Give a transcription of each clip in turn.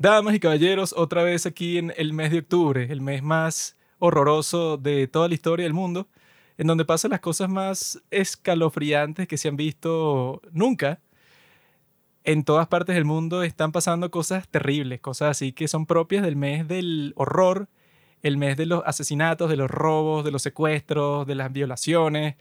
Damas y caballeros, otra vez aquí en el mes de octubre, el mes más horroroso de toda la historia del mundo, en donde pasan las cosas más escalofriantes que se han visto nunca. En todas partes del mundo están pasando cosas terribles, cosas así que son propias del mes del horror, el mes de los asesinatos, de los robos, de los secuestros, de las violaciones,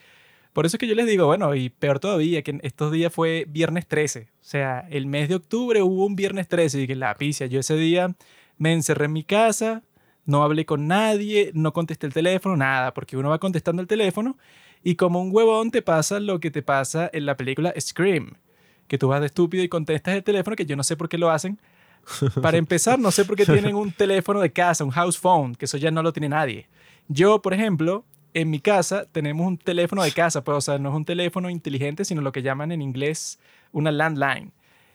por eso es que yo les digo, bueno, y peor todavía, que estos días fue viernes 13. O sea, el mes de octubre hubo un viernes 13 y que la picia. Yo ese día me encerré en mi casa, no hablé con nadie, no contesté el teléfono, nada, porque uno va contestando el teléfono y como un huevón te pasa lo que te pasa en la película Scream, que tú vas de estúpido y contestas el teléfono, que yo no sé por qué lo hacen. Para empezar, no sé por qué tienen un teléfono de casa, un house phone, que eso ya no lo tiene nadie. Yo, por ejemplo, en mi casa tenemos un teléfono de casa, pues, o sea, no es un teléfono inteligente, sino lo que llaman en inglés una landline.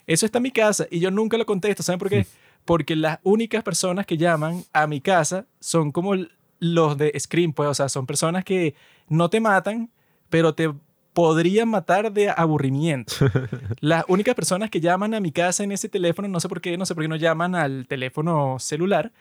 Eso está en mi casa y yo nunca lo contesto. ¿Saben por qué? Porque las únicas personas que llaman a mi casa son como los de Scream, pues, o sea, son personas que no te matan, pero te podrían matar de aburrimiento. Las únicas personas que llaman a mi casa en ese teléfono, no sé por qué, no sé por qué no llaman al teléfono celular,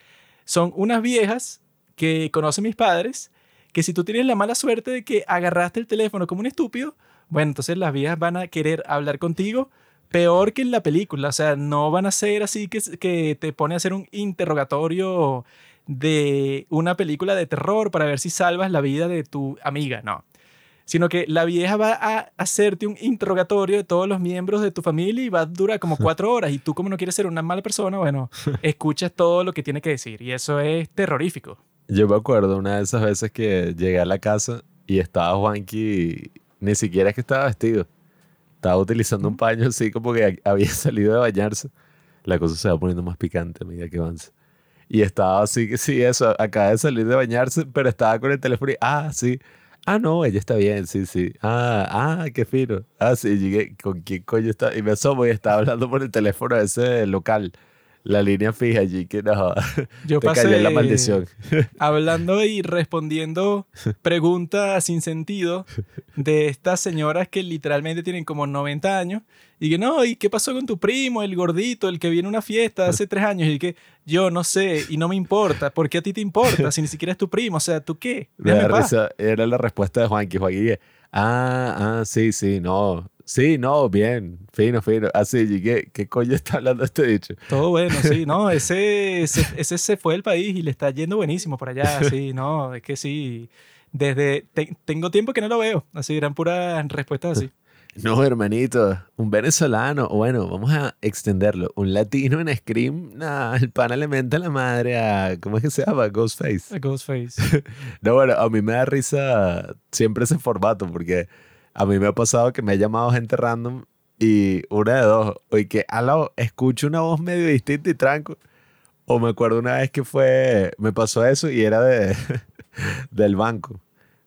son unas viejas que conocen mis padres que si tú tienes la mala suerte de que agarraste el teléfono como un estúpido, bueno, entonces las viejas van a querer hablar contigo peor que en la película. O sea, no van a ser así que, que te pone a hacer un interrogatorio de una película de terror para ver si salvas la vida de tu amiga, no. Sino que la vieja va a hacerte un interrogatorio de todos los miembros de tu familia y va a durar como cuatro horas. Y tú, como no quieres ser una mala persona, bueno, escuchas todo lo que tiene que decir. Y eso es terrorífico. Yo me acuerdo una de esas veces que llegué a la casa y estaba Juanqui, ni siquiera es que estaba vestido. Estaba utilizando un paño así como que había salido de bañarse. La cosa se va poniendo más picante a medida que avanza. Y estaba así que sí, eso, acaba de salir de bañarse, pero estaba con el teléfono y, ah, sí. Ah, no, ella está bien, sí, sí. Ah, ah, qué fino. Ah, sí, llegué, ¿con quién coño está? Y me asomo y estaba hablando por el teléfono ese local la línea fija allí que no. Yo te pasé la maldición. hablando y respondiendo preguntas sin sentido de estas señoras que literalmente tienen como 90 años y que no, ¿y qué pasó con tu primo, el gordito, el que viene a una fiesta hace tres años? Y que yo no sé y no me importa. ¿Por qué a ti te importa si ni siquiera es tu primo? O sea, ¿tú qué? era la respuesta de Juanqui. Juanqui, ah, ah, sí, sí, no. Sí, no, bien, fino, fino. Así, ¿qué, ¿qué coño está hablando este dicho? Todo bueno, sí, no, ese, ese, se fue del país y le está yendo buenísimo por allá, sí, no, es que sí, desde, tengo tiempo que no lo veo, así, eran puras respuestas así. No, hermanito, un venezolano, bueno, vamos a extenderlo. Un latino en Scream, nah, el pana le menta la madre a, ¿cómo es que se llama? Ghostface. A Ghostface. no, bueno, a mí me da risa siempre ese formato, porque a mí me ha pasado que me ha llamado gente random y una de dos, oye, que aló, escucho una voz medio distinta y tranco. O me acuerdo una vez que fue, me pasó eso y era de, del banco.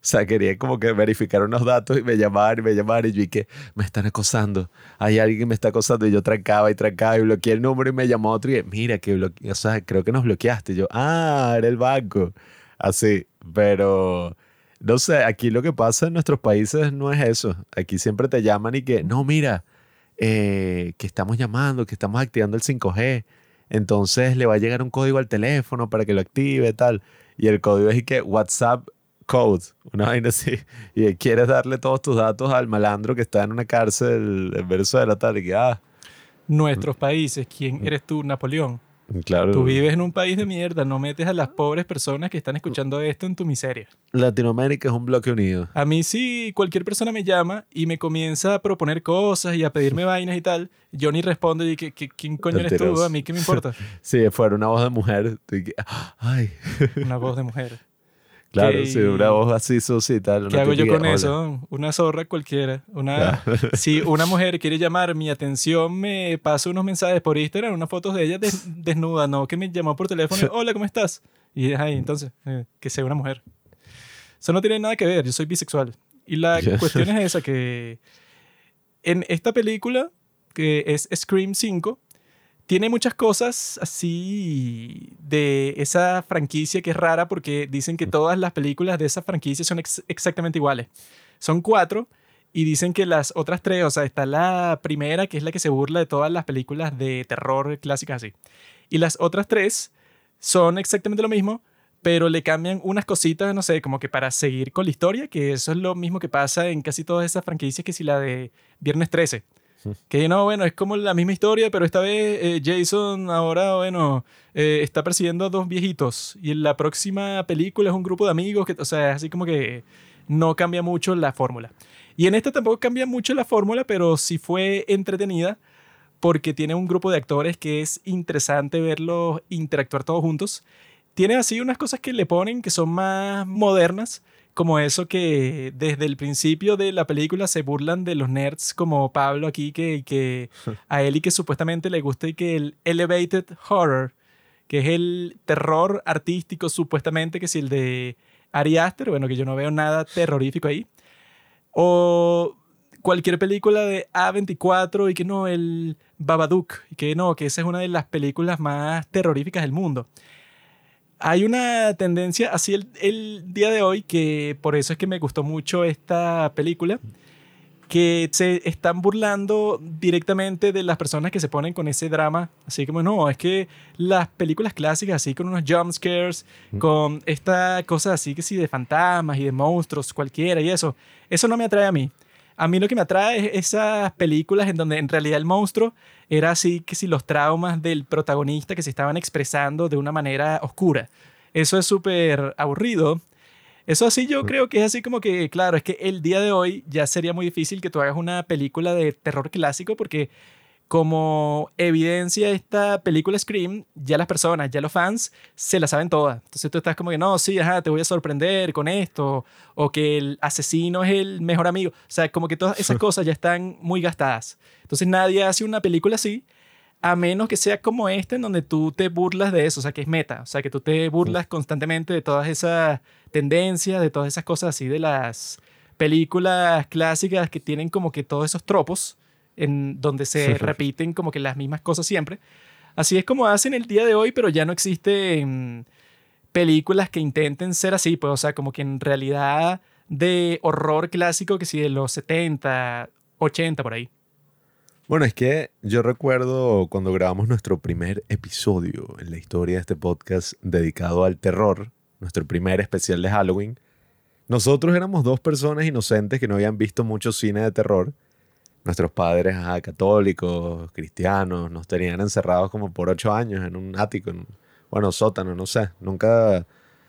O sea, quería como que verificar unos datos y me llamaban y me llamaban y yo y que me están acosando. Hay alguien que me está acosando y yo trancaba y trancaba y bloqueé el número y me llamó otro y mira que o sea, creo que nos bloqueaste. Y yo, ah, era el banco. Así, pero no sé, aquí lo que pasa en nuestros países no es eso. Aquí siempre te llaman y que, no, mira, eh, que estamos llamando, que estamos activando el 5G. Entonces le va a llegar un código al teléfono para que lo active, tal. Y el código es y que WhatsApp code, una vaina así. Y quieres darle todos tus datos al malandro que está en una cárcel en Venezuela, tal. Y que, ah. Nuestros países, ¿quién eres tú, Napoleón? Claro. Tú vives en un país de mierda, no metes a las pobres personas que están escuchando esto en tu miseria. Latinoamérica es un bloque unido. A mí sí, cualquier persona me llama y me comienza a proponer cosas y a pedirme vainas y tal, yo ni respondo y que, ¿quién coño eres tú? A mí qué me importa. si fuera una voz de mujer, ay. Una voz de mujer. Claro, sí, una voz así suscita. ¿Qué hago yo con eso? Una zorra cualquiera. Una, Si una mujer quiere llamar mi atención, me pasa unos mensajes por Instagram, unas fotos de ella desnuda, no que me llamó por teléfono, hola, ¿cómo estás? Y es ahí, entonces, eh, que sea una mujer. Eso no tiene nada que ver, yo soy bisexual. Y la cuestión es esa, que en esta película, que es Scream 5, tiene muchas cosas así de esa franquicia que es rara porque dicen que todas las películas de esa franquicia son exactamente iguales. Son cuatro Y dicen que las otras tres, o sea, está la primera, que es la que se burla de todas las películas de terror clásicas así. Y las otras tres son exactamente lo mismo, pero le cambian unas cositas, no sé, como que para seguir con la historia, que eso es lo mismo que pasa en casi todas esas franquicias, que si la de Viernes 13. Que no, bueno, es como la misma historia, pero esta vez eh, Jason ahora, bueno, eh, está persiguiendo a dos viejitos. Y en la próxima película es un grupo de amigos, que, o sea, así como que no cambia mucho la fórmula. Y en esta tampoco cambia mucho la fórmula, pero sí fue entretenida porque tiene un grupo de actores que es interesante verlos interactuar todos juntos. Tiene así unas cosas que le ponen que son más modernas, como eso que desde el principio de la película se burlan de los nerds como Pablo aquí, que, que a él y que supuestamente le gusta y que el elevated horror, que es el terror artístico supuestamente, que es el de Ari Aster, bueno, que yo no veo nada terrorífico ahí. O cualquier película de A24 y que no, el Babadook, y que no, que esa es una de las películas más terroríficas del mundo. Hay una tendencia así el, el día de hoy que por eso es que me gustó mucho esta película que se están burlando directamente de las personas que se ponen con ese drama. Así como, no, es que las películas clásicas, así con unos jump scares, mm. con esta cosa así que sí, de fantasmas y de monstruos, cualquiera y eso, eso no me atrae a mí. A mí lo que me atrae es esas películas en donde en realidad el monstruo era así que si los traumas del protagonista que se estaban expresando de una manera oscura. Eso es súper aburrido eso así yo creo que es así como que, claro, es que el día de hoy ya sería muy difícil que tú hagas una película de terror clásico porque como evidencia esta película Scream, ya las personas, ya los fans, se la saben todas. Entonces tú estás como que, no, sí, ajá, te voy a sorprender con esto, o que el asesino es el mejor amigo. O sea, como que todas esas cosas ya están muy gastadas. Entonces nadie hace una película así a menos que sea como esta en donde tú te burlas de eso, o sea, que es meta, o sea, que tú te burlas constantemente de todas esas tendencias, de todas esas cosas así, de las películas clásicas que tienen como que todos esos tropos en donde se repiten como que las mismas cosas siempre. Así es como hacen el día de hoy, pero ya no existen películas que intenten ser así, pues, o sea, como que en realidad de horror clásico que sí de los 70, 80 por ahí. Bueno, es que yo recuerdo cuando grabamos nuestro primer episodio en la historia de este podcast dedicado al terror, nuestro primer especial de Halloween, nosotros éramos dos personas inocentes que no habían visto mucho cine de terror. Nuestros padres católicos, cristianos, nos tenían encerrados como por ocho años en un ático, en, bueno, sótano, no sé. Nunca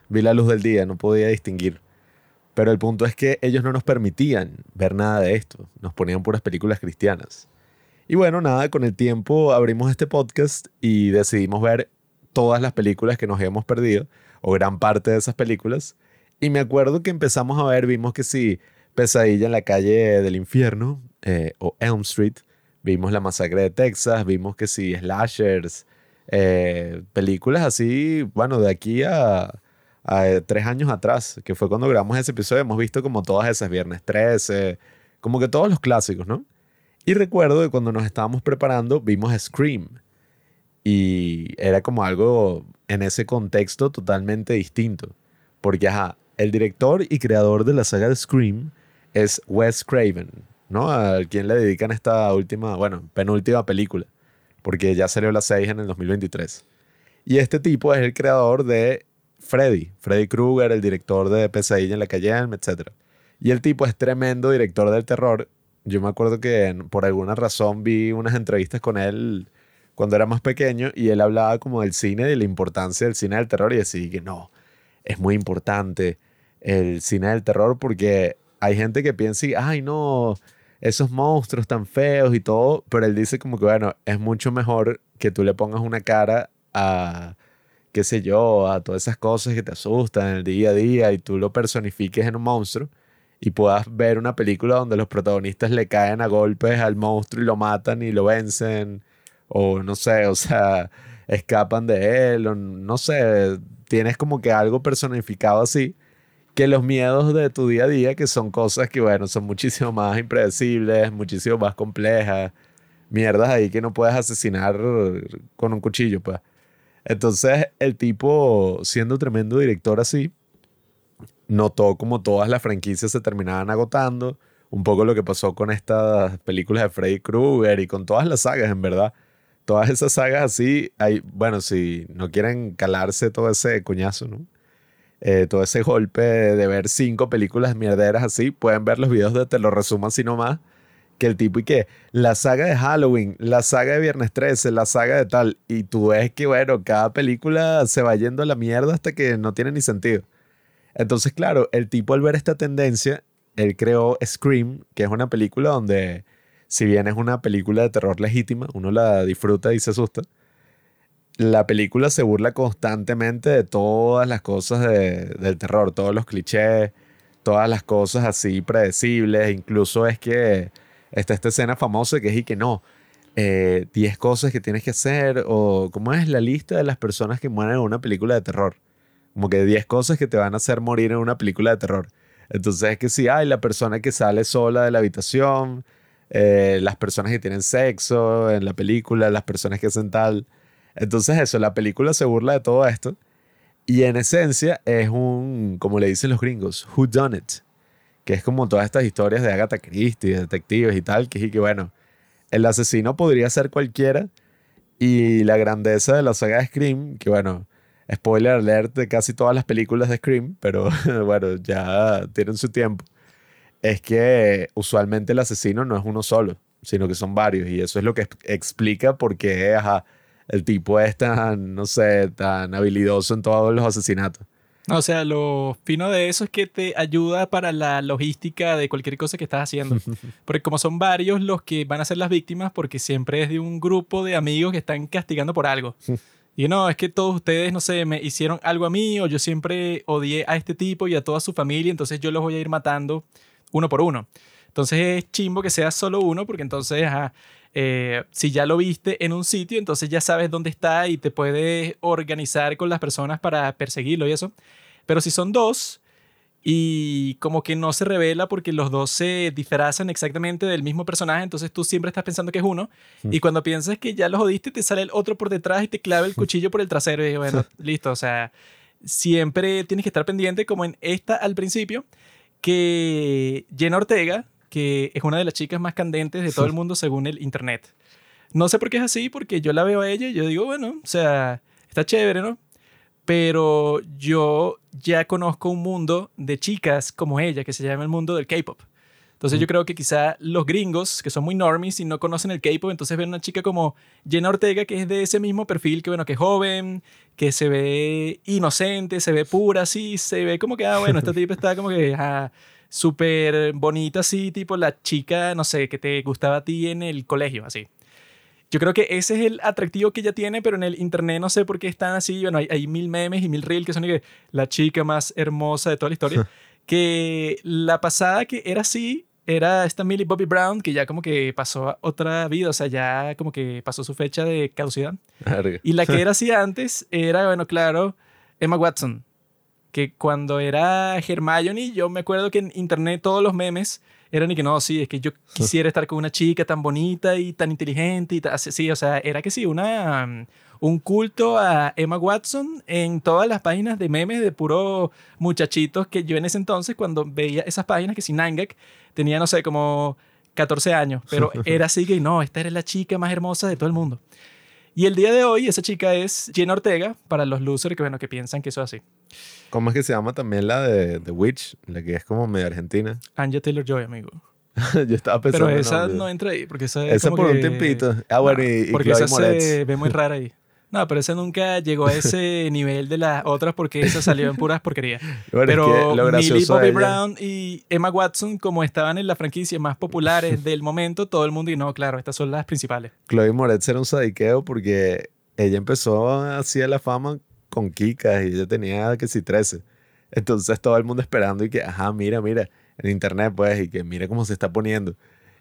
vi la luz del día, no podía distinguir. Pero el punto es que ellos no nos permitían ver nada de esto. Nos ponían puras películas cristianas. Y bueno, nada, con el tiempo abrimos este podcast y decidimos ver todas las películas que nos habíamos perdido, o gran parte de esas películas. Y me acuerdo que empezamos a ver, vimos que sí, Pesadilla en la calle del infierno, eh, o Elm Street, vimos La masacre de Texas, vimos que sí, slashers, eh, películas así, bueno, de aquí a, a, tres años atrás, que fue cuando grabamos ese episodio, hemos visto como todas esas, Viernes 13, como que todos los clásicos, ¿no? Y recuerdo que cuando nos estábamos preparando vimos Scream. Y era como algo en ese contexto totalmente distinto. Porque, ajá, el director y creador de la saga de Scream es Wes Craven, ¿no? A quien le dedican esta última, bueno, penúltima película. Porque ya salió la 6 en el 2023. Y este tipo es el creador de Freddy, Freddy Krueger, el director de Pesadilla en la calle etc. Y el tipo es tremendo director del terror yo me acuerdo que por alguna razón vi unas entrevistas con él cuando era más pequeño y él hablaba como del cine, de la importancia del cine del terror y decía que no, es muy importante el cine del terror porque hay gente que piensa, ay no, esos monstruos tan feos y todo, pero él dice como que bueno, es mucho mejor que tú le pongas una cara a, qué sé yo, a todas esas cosas que te asustan en el día a día y tú lo personifiques en un monstruo y puedas ver una película donde los protagonistas le caen a golpes al monstruo y lo matan y lo vencen, o no sé, o sea, escapan de él, o no sé, tienes como que algo personificado así, que los miedos de tu día a día, que son cosas que, bueno, son muchísimo más impredecibles, muchísimo más complejas, mierdas ahí que no puedes asesinar con un cuchillo, pues. Entonces, el tipo, siendo tremendo director así, notó como todas las franquicias se terminaban agotando. un poco lo que pasó con estas películas de Freddy Krueger y con todas las sagas, en verdad. Todas esas sagas así, hay, bueno, si no quieren calarse todo ese coñazo, ¿no? Eh, todo ese golpe de ver cinco películas mierderas así, pueden ver los videos de Te lo resumo así nomás, que el tipo y que la saga de Halloween, la saga de Viernes 13, la saga de tal, y tú ves que, bueno, cada película se va yendo a la mierda hasta que no tiene ni sentido. Entonces, claro, el tipo al ver esta tendencia, él creó Scream, que es una película donde, si bien es una película de terror legítima, uno la disfruta y se asusta, la película se burla constantemente de todas las cosas del terror, todos los clichés, todas las cosas así predecibles, incluso es que está esta escena famosa que es y que no, 10 eh, cosas que tienes que hacer o cómo es la lista de las personas que mueren en una película de terror. Como que 10 cosas que te van a hacer morir en una película de terror. Entonces es que sí, hay la persona que sale sola de la habitación, eh, las personas que tienen sexo en la película, las personas que hacen tal. Entonces eso, la película se burla de todo esto. Y en esencia es un, como le dicen los gringos, who done it. Que es como todas estas historias de Agatha Christie, de detectives y tal, que es que bueno, el asesino podría ser cualquiera. Y la grandeza de la saga Scream, que bueno, spoiler alert de casi todas las películas de Scream, pero bueno, ya tienen su tiempo, es que usualmente el asesino no es uno solo, sino que son varios. Y eso es lo que explica por qué el tipo es tan, no sé, tan habilidoso en todos los asesinatos. O sea, lo fino de eso es que te ayuda para la logística de cualquier cosa que estás haciendo. Porque como son varios los que van a ser las víctimas, porque siempre es de un grupo de amigos que están castigando por algo. Y no, es que todos ustedes, no sé, me hicieron algo a mí o yo siempre odié a este tipo y a toda su familia, entonces yo los voy a ir matando uno por uno. Entonces es chimbo que sea solo uno porque entonces, eh, si ya lo viste en un sitio, entonces ya sabes dónde está y te puedes organizar con las personas para perseguirlo y eso. Pero si son dos, y como que no se revela porque los dos se disfrazan exactamente del mismo personaje, entonces tú siempre estás pensando que es uno. Y cuando piensas que ya los jodiste te sale el otro por detrás y te clava el cuchillo por el trasero y bueno, listo, o sea, siempre tienes que estar pendiente como en esta al principio que Jenna Ortega, que es una de las chicas más candentes de todo el mundo según el internet. No sé por qué es así, porque yo la veo a ella y yo digo, bueno, o sea, está chévere, ¿no? pero yo ya conozco un mundo de chicas como ella que se llama el mundo del K-pop. Entonces yo creo que quizá los gringos, que son muy normies y no conocen el K-pop, entonces ven una chica como Jenna Ortega, que es de ese mismo perfil, que bueno, que es joven, que se ve inocente, se ve pura, así, se ve como que, ah, bueno, esta tipa está como que ah, súper bonita, así, tipo la chica, no sé, que te gustaba a ti en el colegio, así. Yo creo que ese es el atractivo que ella tiene, pero en el internet no sé por qué están así. Bueno, hay, mil memes y mil reels que son la chica más hermosa de toda la historia. que la pasada que era así era esta Millie Bobby Brown, que ya como que pasó a otra vida, o sea, ya como que pasó su fecha de caducidad. Y la que era así antes era, bueno, claro, Emma Watson, que cuando era Hermione, yo me acuerdo que en internet todos los memes era ni que no, sí, es que yo quisiera estar con una chica tan bonita y tan inteligente y sí, o sea, era que sí, una, mm, un culto a Emma Watson en todas las páginas de memes de puro muchachitos que yo en ese entonces cuando veía esas páginas que si Nangak tenía, no sé, como 14 años, pero era así que no, esta era la chica más hermosa de todo el mundo. Y el día de hoy esa chica es Jenna Ortega, para los losers que, bueno, que piensan que eso es así. ¿Cómo es que se llama también la de The Witch? La que es como medio argentina. Anja Taylor-Joy, amigo. Yo estaba pensando Pero esa no entra ahí, porque esa es Esa por un tiempito. Ah, bueno, y, Porque esa se ve muy rara ahí. No, pero esa nunca llegó a ese nivel de las otras porque esa salió en puras porquerías. pero Millie Bobby Brown y Emma Watson, como estaban en las franquicias más populares del momento, todo el mundo y no, claro, estas son las principales. Chloe Moretz era un sadiqueo porque ella empezó así a la fama con Kika y ella tenía que si 13. Entonces todo el mundo esperando y que, ajá, mira, mira, en internet pues, y que mira cómo se está poniendo.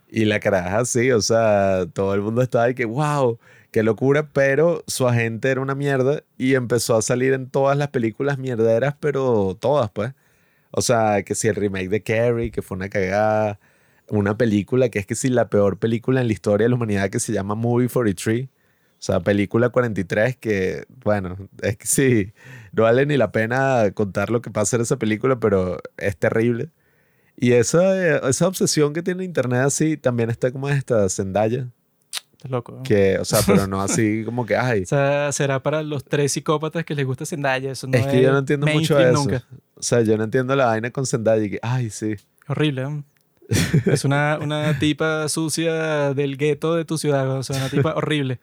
Y la caraja sí, o sea, todo el mundo estaba y que, wow, qué locura, pero su agente era una mierda y empezó a salir en todas las películas mierderas, pero todas, pues. O sea, que si el remake de Carrie, que fue una cagada, una película que es que si la peor película en la historia de la humanidad que se llama Movie 43, o sea, película 43 que, bueno, es que sí, no vale ni la pena contar lo que pasa en esa película, pero es terrible. Y esa, esa obsesión que tiene internet así también está como esta Zendaya. Estás loco. ¿no? Que, o sea, pero no así como que, ay. O sea, será para los tres psicópatas que les gusta Zendaya. Eso no es que yo no entiendo mucho eso. O sea, yo no entiendo la vaina con Zendaya y que, ay, sí. Horrible. ¿no? es una, una tipa sucia del gueto de tu ciudad. O sea, una tipa horrible.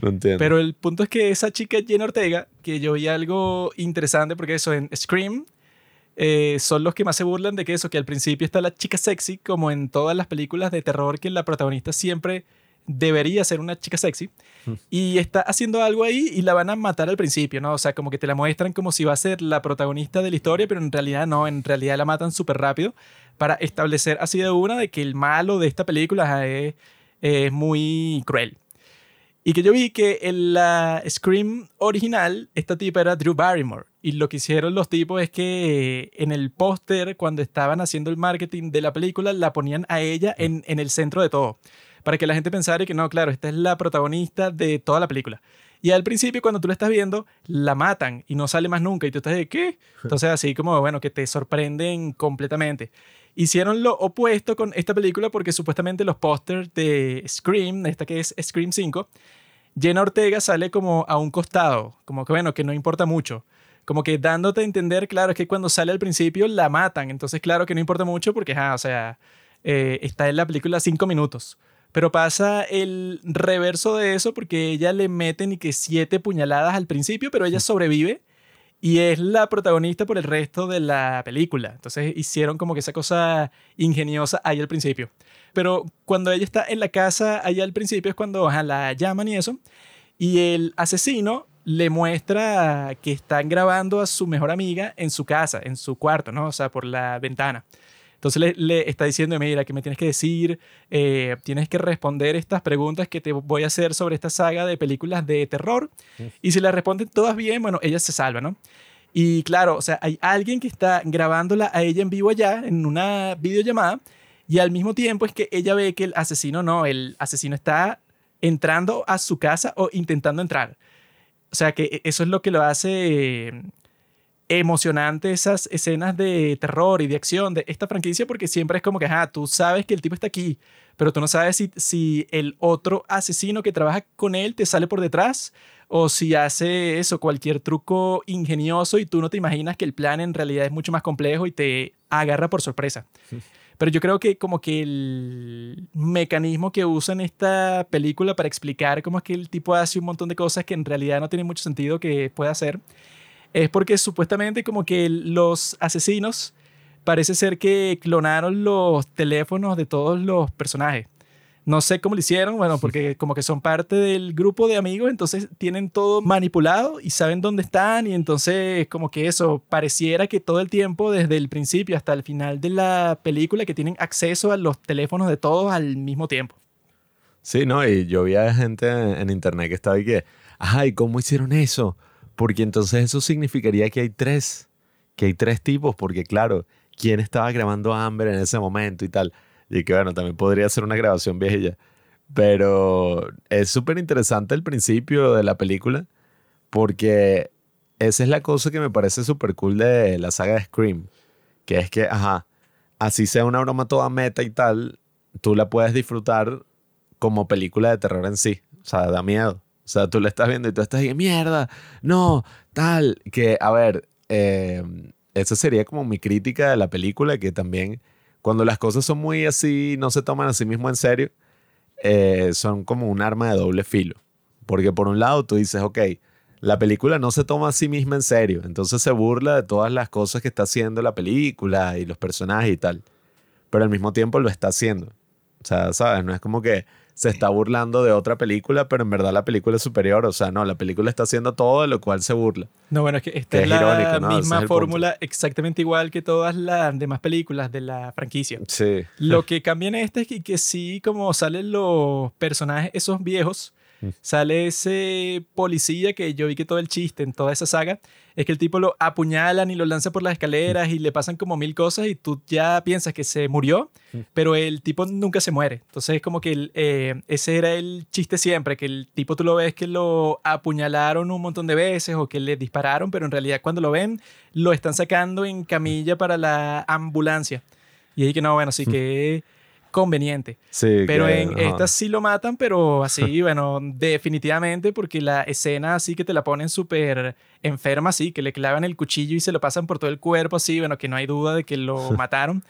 No entiendo. Pero el punto es que esa chica Jenna Ortega, que yo vi algo interesante porque eso en Scream eh, son los que más se burlan de que eso, que al principio está la chica sexy, como en todas las películas de terror, que la protagonista siempre debería ser una chica sexy, Mm. y está haciendo algo ahí y la van a matar al principio, ¿no? O sea, como que te la muestran como si va a ser la protagonista de la historia, pero en realidad no, en realidad la matan súper rápido para establecer así de una de que el malo de esta película es, es muy cruel. Y que yo vi que en la Scream original, esta tipa era Drew Barrymore. Y lo que hicieron los tipos es que en el póster, cuando estaban haciendo el marketing de la película, la ponían a ella en, en el centro de todo. Para que la gente pensara que no, claro, esta es la protagonista de toda la película. Y al principio, cuando tú la estás viendo, la matan y no sale más nunca. Y tú estás de, ¿qué? Entonces, así como, bueno, que te sorprenden completamente. Hicieron lo opuesto con esta película porque supuestamente los pósters de Scream, esta que es Scream 5, Jenna Ortega sale como a un costado, como que bueno, que no importa mucho. Como que dándote a entender, claro, es que cuando sale al principio la matan. Entonces, claro que no importa mucho porque, ah, o sea, eh, está en la película cinco minutos. Pero pasa el reverso de eso porque ella le meten y que siete puñaladas al principio, pero ella sobrevive y es la protagonista por el resto de la película. Entonces hicieron como que esa cosa ingeniosa ahí al principio. Pero cuando ella está en la casa allá al principio es cuando la llaman y eso. Y el asesino le muestra que están grabando a su mejor amiga en su casa, en su cuarto, ¿no? O sea, por la ventana. Entonces le, le está diciendo, mira, que me tienes que decir, eh, tienes que responder estas preguntas que te voy a hacer sobre esta saga de películas de terror. Y si las responden todas bien, bueno, ella se salva, ¿no? Y claro, o sea, hay alguien que está grabándola a ella en vivo allá, en una videollamada, y al mismo tiempo es que ella ve que el asesino no, el asesino está entrando a su casa o intentando entrar. O sea, que eso es lo que lo hace emocionante esas escenas de terror y de acción de esta franquicia porque siempre es como que, ah, tú sabes que el tipo está aquí, pero tú no sabes si, si el otro asesino que trabaja con él te sale por detrás o si hace eso, cualquier truco ingenioso y tú no te imaginas que el plan en realidad es mucho más complejo y te agarra por sorpresa. Pero yo creo que como que el mecanismo que usan esta película para explicar cómo es que el tipo hace un montón de cosas que en realidad no tiene mucho sentido que pueda hacer, es porque supuestamente como que los asesinos parece ser que clonaron los teléfonos de todos los personajes. No sé cómo lo hicieron, bueno, porque como que son parte del grupo de amigos, entonces tienen todo manipulado y saben dónde están y entonces como que eso, pareciera que todo el tiempo, desde el principio hasta el final de la película, que tienen acceso a los teléfonos de todos al mismo tiempo. Sí, no, y yo vi a gente en, internet que estaba y que, ajá, ¿y cómo hicieron eso? Porque entonces eso significaría que hay tres, que hay tres tipos, porque claro, ¿quién estaba grabando a Amber en ese momento y tal? Y que bueno, también podría ser una grabación viejilla. Pero es súper interesante el principio de la película, porque esa es la cosa que me parece súper cool de la saga de Scream, que es que, ajá, así sea una broma toda meta y tal, tú la puedes disfrutar como película de terror en sí. O sea, da miedo. O sea, tú la estás viendo y tú estás ahí, mierda, no, tal. Que, a ver, eh, esa sería como mi crítica de la película, que también cuando las cosas son muy así, no se toman a sí mismo en serio, eh, son como un arma de doble filo. Porque por un lado tú dices, ok, la película no se toma a sí misma en serio, entonces se burla de todas las cosas que está haciendo la película y los personajes y tal, pero al mismo tiempo lo está haciendo. O sea, ¿sabes? No es como que se está burlando de otra película, pero en verdad la película es superior. O sea, no, la película está haciendo todo de lo cual se burla. No, bueno, es que esta Que es es la irónico, ¿no? Ese es misma fórmula exactamente igual que todas las demás películas de la franquicia. Sí. Lo que cambia en esta es que, que sí, como salen los personajes, esos viejos. Sale ese policía que yo vi que todo el chiste en toda esa saga es que el tipo lo apuñalan y lo lanzan por las escaleras y le pasan como mil cosas y tú ya piensas que se murió, Mm. pero el tipo nunca se muere. Entonces es como que el, eh, ese era el chiste siempre, que el tipo tú lo ves que lo apuñalaron un montón de veces o que le dispararon, pero en realidad cuando lo ven lo están sacando en camilla para la ambulancia. Y ahí que no, bueno, sí que conveniente. Sí, Pero que, en ajá. esta sí lo matan, pero así, bueno, definitivamente, porque la escena así que te la ponen súper enferma, así, que le clavan el cuchillo y se lo pasan por todo el cuerpo, así, bueno, que no hay duda de que lo mataron.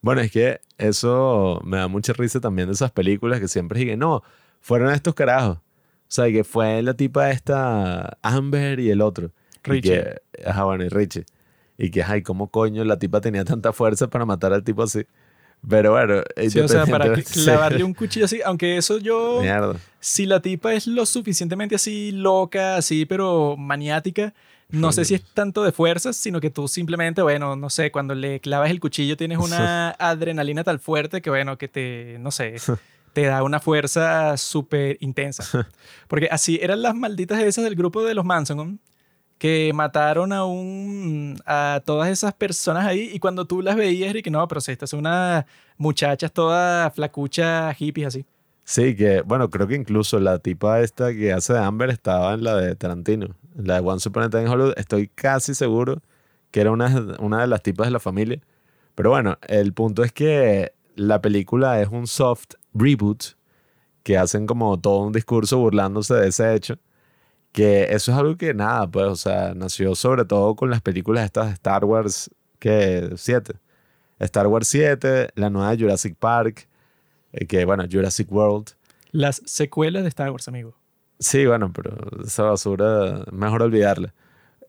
Bueno, es que eso me da mucha risa también de esas películas que siempre dije, no, fueron estos carajos. O sea, que fue la tipa esta Amber y el otro. Y Richie. que, ajá, bueno, y Richie. Y que, ay, ¿cómo coño la tipa tenía tanta fuerza para matar al tipo así? Pero bueno, Sí, o sea, para clavarle un cuchillo así, aunque eso yo, Mierda. si la tipa es lo suficientemente así loca, así, pero maniática, no sé si es tanto de fuerzas, sino que tú simplemente, bueno, no sé, cuando le clavas el cuchillo tienes una adrenalina tal fuerte que, bueno, que te, no sé, te da una fuerza súper intensa. Porque así eran las malditas esas del grupo de los Manson. Que mataron a un a todas esas personas ahí y cuando tú las veías y que no, pero si estas son unas muchachas todas flacuchas hippies así. Sí, que, bueno, creo que incluso la tipa esta que hace de Amber estaba en la de Tarantino, en la de One Super in Hollywood. Estoy casi seguro que era una, una de las tipas de la familia. Pero bueno, el punto es que la película es un soft reboot que hacen como todo un discurso burlándose de ese hecho. Que eso es algo que nada, pues, o sea, nació sobre todo con las películas estas de Star Wars, que 7. Star Wars 7, la nueva Jurassic Park, eh, que bueno, Jurassic World. Las secuelas de Star Wars, amigo. Sí, bueno, pero esa basura, mejor olvidarla.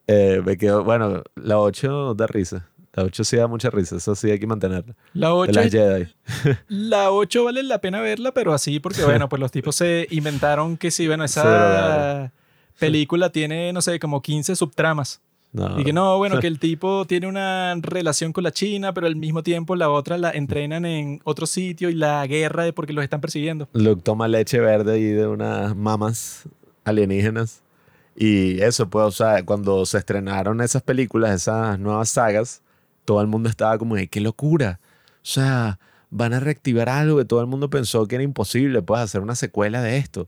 Eh, me quedo, bueno, la 8 da risa. La 8 sí da mucha risa, eso sí hay que mantenerla. La De 8, las Jedi. la 8 vale la pena verla, pero así porque, bueno, pues los tipos se inventaron que sí, bueno, esa película tiene, no sé, como 15 subtramas. No. Y que no, bueno, que el tipo tiene una relación con la China, pero al mismo tiempo la otra la entrenan en otro sitio y la guerra es porque los están persiguiendo. Luke toma leche verde ahí de unas mamas alienígenas. Y eso, pues, o sea, cuando se estrenaron esas películas, esas nuevas sagas, todo el mundo estaba como de, qué locura. O sea, van a reactivar algo que todo el mundo pensó que era imposible, pues, hacer una secuela de esto.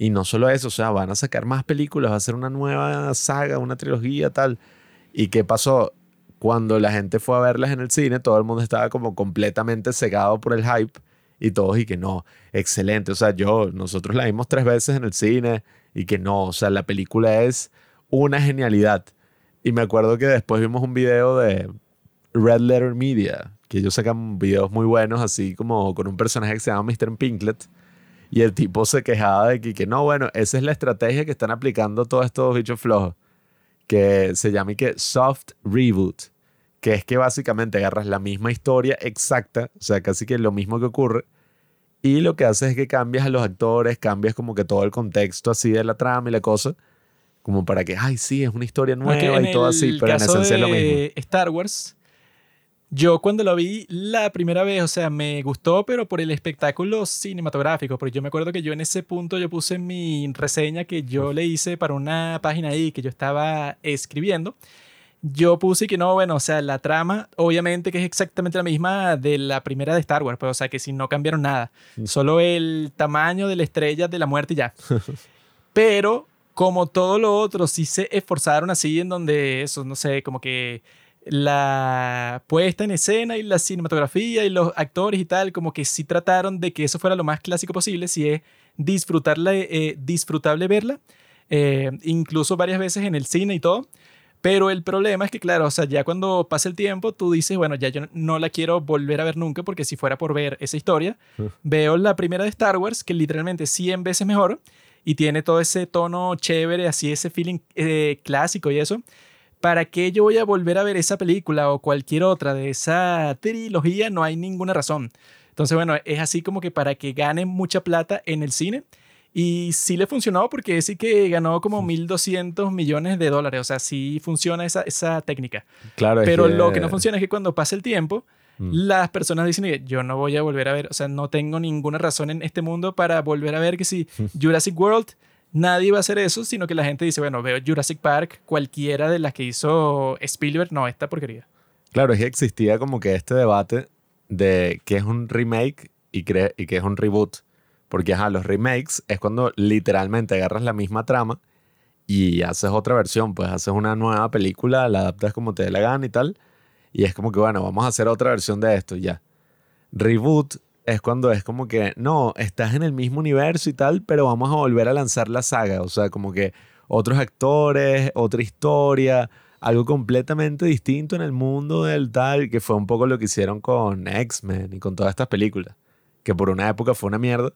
Y no solo eso, o sea, van a sacar más películas, va a ser una nueva saga, una trilogía, tal. ¿Y qué pasó? Cuando la gente fue a verlas en el cine, todo el mundo estaba como completamente cegado por el hype y todos y que no, excelente. O sea, yo, nosotros la vimos tres veces en el cine y que no, o sea, la película es una genialidad. Y me acuerdo que después vimos un video de Red Letter Media, que ellos sacan videos muy buenos, así como con un personaje que se llama Mr. Pinklet. Y el tipo se quejaba de que, que no, bueno, esa es la estrategia que están aplicando todos estos bichos flojos, que se llama y que soft reboot, que es que básicamente agarras la misma historia exacta, o sea, casi que lo mismo que ocurre, y lo que haces es que cambias a los actores, cambias como que todo el contexto así de la trama y la cosa, como para que, ay, sí, es una historia nueva y todo así, pero en esencia es lo mismo. Star Wars, yo cuando lo vi la primera vez, o sea, me gustó, pero por el espectáculo cinematográfico, porque yo me acuerdo que yo en ese punto yo puse mi reseña que yo le hice para una página ahí que yo estaba escribiendo. Yo puse que no, bueno, o sea, la trama, obviamente que es exactamente la misma de la primera de Star Wars, pues, o sea, que si no cambiaron nada, Mm. solo el tamaño de la estrella de la muerte y ya. Pero como todo lo otro, sí se esforzaron así en donde eso, no sé, como que la puesta en escena y la cinematografía y los actores y tal, como que sí trataron de que eso fuera lo más clásico posible, si es disfrutarla, eh, disfrutable verla, eh, incluso varias veces en el cine y todo. Pero el problema es que, claro, o sea, ya cuando pasa el tiempo, tú dices, bueno, ya yo no la quiero volver a ver nunca, porque si fuera por ver esa historia, veo la primera de Star Wars, que literalmente 100 veces mejor, y tiene todo ese tono chévere, así ese feeling eh, clásico y eso. ¿Para qué yo voy a volver a ver esa película o cualquier otra de esa trilogía? No hay ninguna razón. Entonces, bueno, es así como que para que gane mucha plata en el cine. Y sí le funcionó porque sí que ganó como 1.200 millones de dólares. O sea, sí funciona esa, esa técnica. Claro, es Pero lo que no funciona es que cuando pasa el tiempo, Mm. las personas dicen que yo no voy a volver a ver, o sea, no tengo ninguna razón en este mundo para volver a ver que si Jurassic World, nadie va a hacer eso, sino que la gente dice, bueno, veo Jurassic Park, cualquiera de las que hizo Spielberg, no, esta porquería. Claro, es que existía como que este debate de qué es un remake y, qué es un reboot. Porque, ajá, los remakes es cuando literalmente agarras la misma trama y haces otra versión, pues haces una nueva película, la adaptas como te dé la gana y tal. Y es como que, bueno, vamos a hacer otra versión de esto, ya. Reboot es cuando es como que, no, estás en el mismo universo y tal, pero vamos a volver a lanzar la saga. O sea, como que otros actores, otra historia, algo completamente distinto en el mundo del tal, que fue un poco lo que hicieron con X-Men y con todas estas películas, que por una época fue una mierda,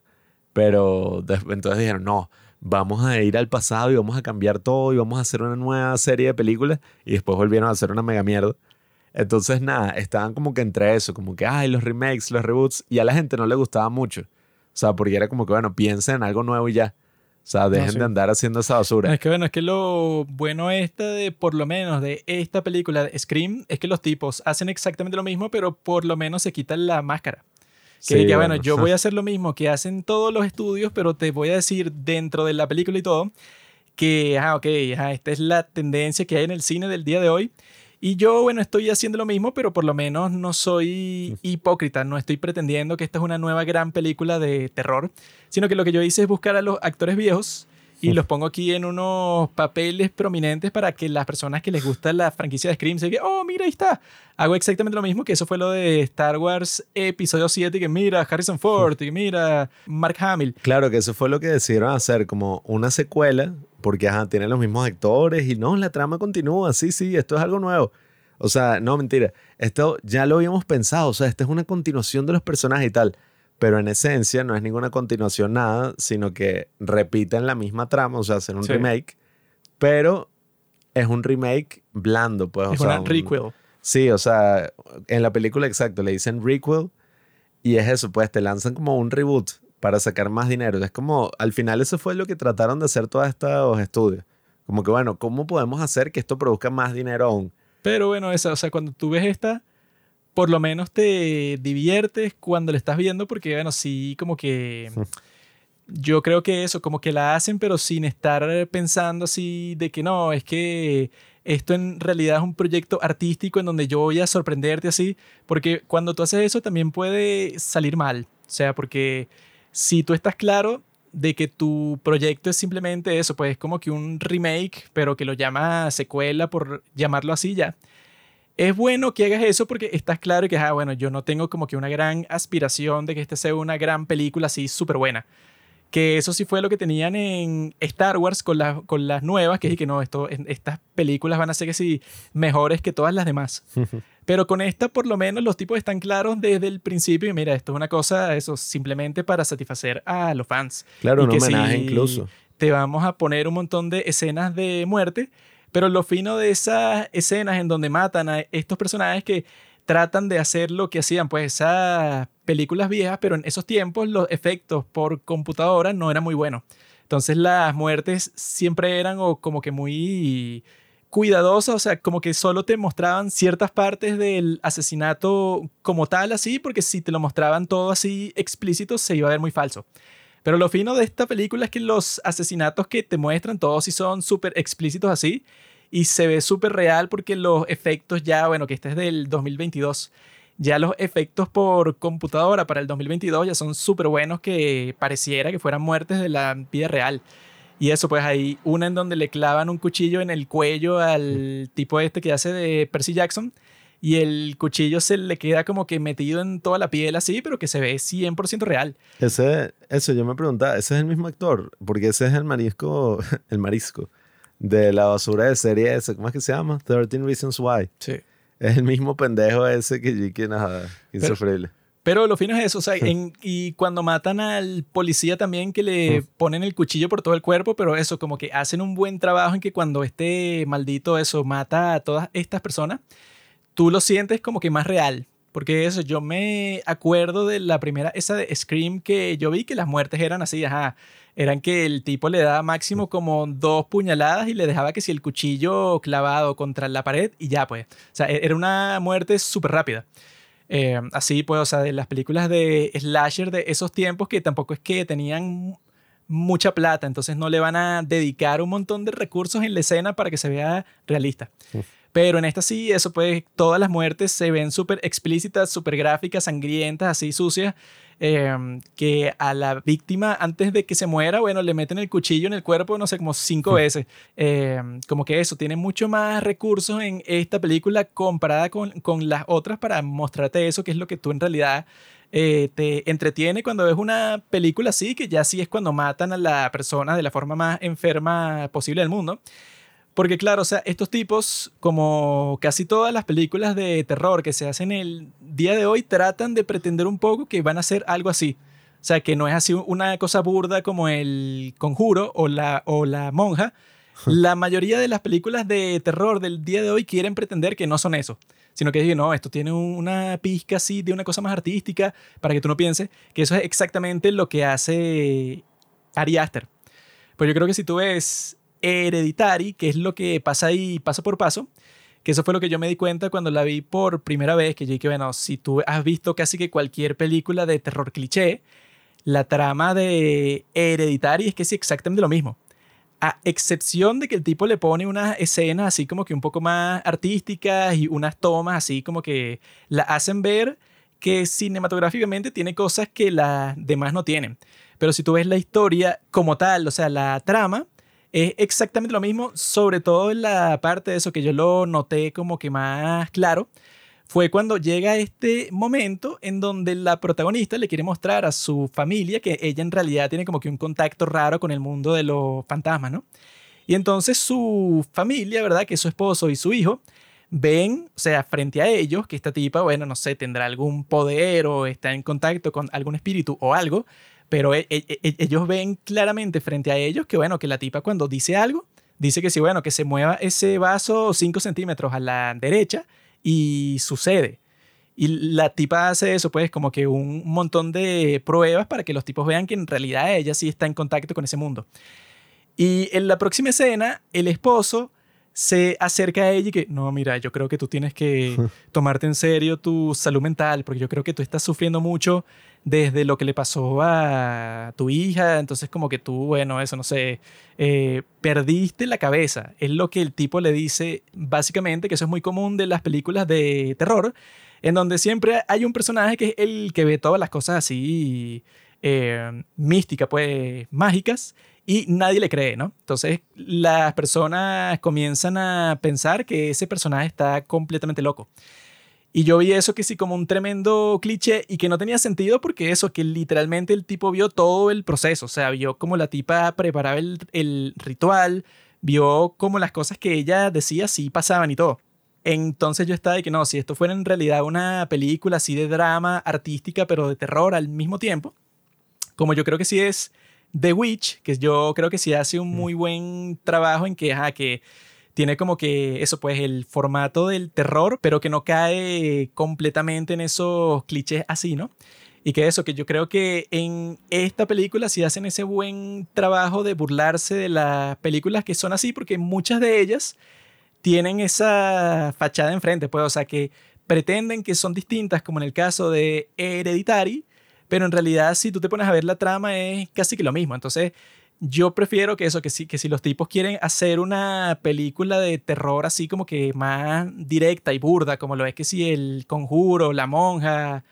pero entonces dijeron, no, vamos a ir al pasado y vamos a cambiar todo y vamos a hacer una nueva serie de películas y después volvieron a hacer una mega mierda. Entonces, nada, estaban como que entre eso, como que, ay, los remakes, los reboots, y a la gente no le gustaba mucho. O sea, porque era como que, bueno, piensen en algo nuevo y ya. O sea, dejen de andar haciendo esa basura. Es que bueno, es que lo bueno esta de, por lo menos, de esta película de Scream, es que los tipos hacen exactamente lo mismo, pero por lo menos se quitan la máscara. Que ya, bueno. yo voy a hacer lo mismo que hacen todos los estudios, pero te voy a decir dentro de la película y todo, que, ah, ok, esta es la tendencia que hay en el cine del día de hoy. Y yo, bueno, estoy haciendo lo mismo, pero por lo menos no soy hipócrita, no estoy pretendiendo que esta es una nueva gran película de terror, sino que lo que yo hice es buscar a los actores viejos y los pongo aquí en unos papeles prominentes para que las personas que les gusta la franquicia de Scream se digan, oh, mira, ahí está. Hago exactamente lo mismo que eso fue lo de Star Wars Episodio 7, que mira Harrison Ford, y mira Mark Hamill. Claro, que eso fue lo que decidieron hacer, como una secuela, porque ajá, tienen los mismos actores y no, la trama continúa, sí, sí, esto es algo nuevo. O sea, no, mentira, esto ya lo habíamos pensado, o sea, esta es una continuación de los personajes y tal pero en esencia no es ninguna continuación nada, sino que repiten la misma trama, o sea, hacen un remake, pero es un remake blando, pues. Es o sea, un requel. Sí, o sea, en la película exacto le dicen requel y es eso, pues te lanzan como un reboot para sacar más dinero. Es como, al final eso fue lo que trataron de hacer todos estos estudios. Como que, bueno, ¿cómo podemos hacer que esto produzca más dinero aún? Pero bueno, esa, o sea, cuando tú ves esta, por lo menos te diviertes cuando la estás viendo, porque, bueno, sí, como que. Yo creo que eso, como que la hacen, pero sin estar pensando así de que no, es que esto en realidad es un proyecto artístico en donde yo voy a sorprenderte así, porque cuando tú haces eso también puede salir mal. O sea, porque si tú estás claro de que tu proyecto es simplemente eso, pues es como que un remake, pero que lo llama secuela por llamarlo así ya es bueno que hagas eso porque estás claro que, ah, bueno, yo no tengo como que una gran aspiración de que este sea una gran película así súper buena. Que eso sí fue lo que tenían en Star Wars con, con las nuevas, que es que no, esto, estas películas van a ser que sí mejores que todas las demás. Pero con esta, por lo menos, los tipos están claros desde el principio. Y mira, esto es una cosa, eso, simplemente para satisfacer a los fans. Claro, un homenaje incluso. Te vamos a poner un montón de escenas de muerte pero lo fino de esas escenas en donde matan a estos personajes que tratan de hacer lo que hacían, pues esas películas viejas, pero en esos tiempos los efectos por computadora no eran muy buenos. Entonces las muertes siempre eran o como que muy cuidadosas, o sea, como que solo te mostraban ciertas partes del asesinato como tal, así, porque si te lo mostraban todo así explícito, se iba a ver muy falso. Pero lo fino de esta película es que los asesinatos que te muestran, todos sí son súper explícitos así. Y se ve súper real porque los efectos ya, bueno, que este es del 2022, ya los efectos por computadora para el 2022 ya son súper buenos que pareciera que fueran muertes de la vida real. Y eso, pues hay una en donde le clavan un cuchillo en el cuello al tipo este que hace de Percy Jackson y el cuchillo se le queda como que metido en toda la piel así, pero que se ve 100% real. Ese, eso yo me preguntaba, ¿ese es el mismo actor? Porque ese es el marisco, el marisco de la basura de serie ese, ¿cómo es que se llama? 13 Reasons Why. Sí. Es el mismo pendejo ese que Jiki nada, insufrible. Pero, lo fino es eso, o sea, y cuando matan al policía también que le ponen el cuchillo por todo el cuerpo, pero eso, como que hacen un buen trabajo en que cuando este maldito eso mata a todas estas personas, tú lo sientes como que más real. Porque eso, yo me acuerdo de la primera, esa de Scream que yo vi que las muertes eran así. Eran que el tipo le daba máximo como dos puñaladas y le dejaba que si el cuchillo clavado contra la pared y ya pues. O sea, e-, era una muerte súper rápida. Eh, así pues, o sea, de las películas de slasher de esos tiempos que tampoco es que tenían mucha plata, entonces no le van a dedicar un montón de recursos en la escena para que se vea realista. Pero en esta sí, eso pues, todas las muertes se ven súper explícitas, súper gráficas, sangrientas, así sucias. Em, que a la víctima, antes de que se muera, bueno, le meten el cuchillo en el cuerpo, no sé, como cinco veces. Em, como que eso, tiene mucho más recursos en esta película comparada con, con las otras para mostrarte eso, que es lo que tú en realidad eh, te entretiene cuando ves una película así, que ya sí es cuando matan a la persona de la forma más enferma posible del mundo. Porque claro, o sea, estos tipos, como casi todas las películas de terror que se hacen el día de hoy, tratan de pretender un poco que van a ser algo así. O sea, que no es así una cosa burda como el conjuro o la, o la monja. La mayoría de las películas de terror del día de hoy quieren pretender que no son eso, sino que no, esto tiene una pizca así de una cosa más artística para que tú no pienses que eso es exactamente lo que hace Ari Aster. Pues yo creo que si tú ves Hereditary, que es lo que pasa ahí paso por paso, que eso fue lo que yo me di cuenta cuando la vi por primera vez, que yo dije, bueno, si tú has visto casi que cualquier película de terror cliché, la trama de Hereditary es que es exactamente lo mismo. A excepción de que el tipo le pone unas escenas así como que un poco más artísticas y unas tomas así como que la hacen ver que cinematográficamente tiene cosas que las demás no tienen. Pero si tú ves la historia como tal, o sea, la trama, es exactamente lo mismo, sobre todo en la parte de eso que yo lo noté como que más claro, fue cuando llega este momento en donde la protagonista le quiere mostrar a su familia que ella en realidad tiene como que un contacto raro con el mundo de los fantasmas, ¿no? Y entonces su familia, ¿verdad? Que es su esposo y su hijo, ven, o sea, frente a ellos, que esta tipa, bueno, no sé, tendrá algún poder o está en contacto con algún espíritu o algo, pero e, e, e, ellos ven claramente frente a ellos que, bueno, que la tipa cuando dice algo, dice que sí, bueno, que se mueva ese vaso 5 centímetros a la derecha y sucede. Y la tipa hace eso, pues, como que un montón de pruebas para que los tipos vean que en realidad ella sí está en contacto con ese mundo. Y en la próxima escena, el esposo se acerca a ella y que, no, mira, yo creo que tú tienes que tomarte en serio tu salud mental, porque yo creo que tú estás sufriendo mucho desde lo que le pasó a tu hija, entonces como que tú, bueno, eso no sé, eh, perdiste la cabeza, es lo que el tipo le dice básicamente, que eso es muy común de las películas de terror, en donde siempre hay un personaje que es el que ve todas las cosas así eh, místicas, pues mágicas, y nadie le cree, ¿no? Entonces las personas comienzan a pensar que ese personaje está completamente loco. Y yo vi eso que sí como un tremendo cliché y que no tenía sentido porque eso, que literalmente el tipo vio todo el proceso, o sea, vio cómo la tipa preparaba el, el ritual, vio cómo las cosas que ella decía sí pasaban y todo. Entonces yo estaba de que no, si esto fuera en realidad una película así de drama artística, pero de terror al mismo tiempo, como yo creo que sí es The Witch, que yo creo que sí hace un muy buen trabajo en que, ajá, que tiene como que eso, pues el formato del terror, pero que no cae completamente en esos clichés así, ¿no? Y que eso, que yo creo que en esta película sí hacen ese buen trabajo de burlarse de las películas que son así, porque muchas de ellas tienen esa fachada enfrente, pues, o sea, que pretenden que son distintas, como en el caso de Hereditary, pero en realidad si tú te pones a ver la trama es casi que lo mismo. Entonces, yo prefiero que eso, que sí, que si los tipos quieren hacer una película de terror así como que más directa y burda, como lo es que si el conjuro, la monja,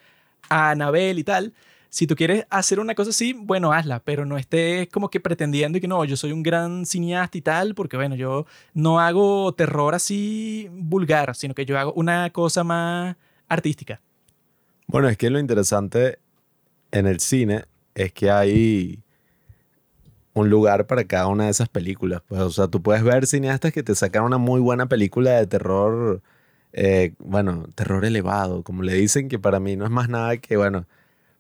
Anabel y tal, si tú quieres hacer una cosa así, bueno, hazla, pero no estés como que pretendiendo que no, yo soy un gran cineasta y tal, porque bueno, yo no hago terror así vulgar, sino que yo hago una cosa más artística. Bueno, es que lo interesante en el cine es que hay un lugar para cada una de esas películas. Pues, o sea, tú puedes ver cineastas que te sacan una muy buena película de terror, eh, bueno, terror elevado, como le dicen, que para mí no es más nada que, bueno,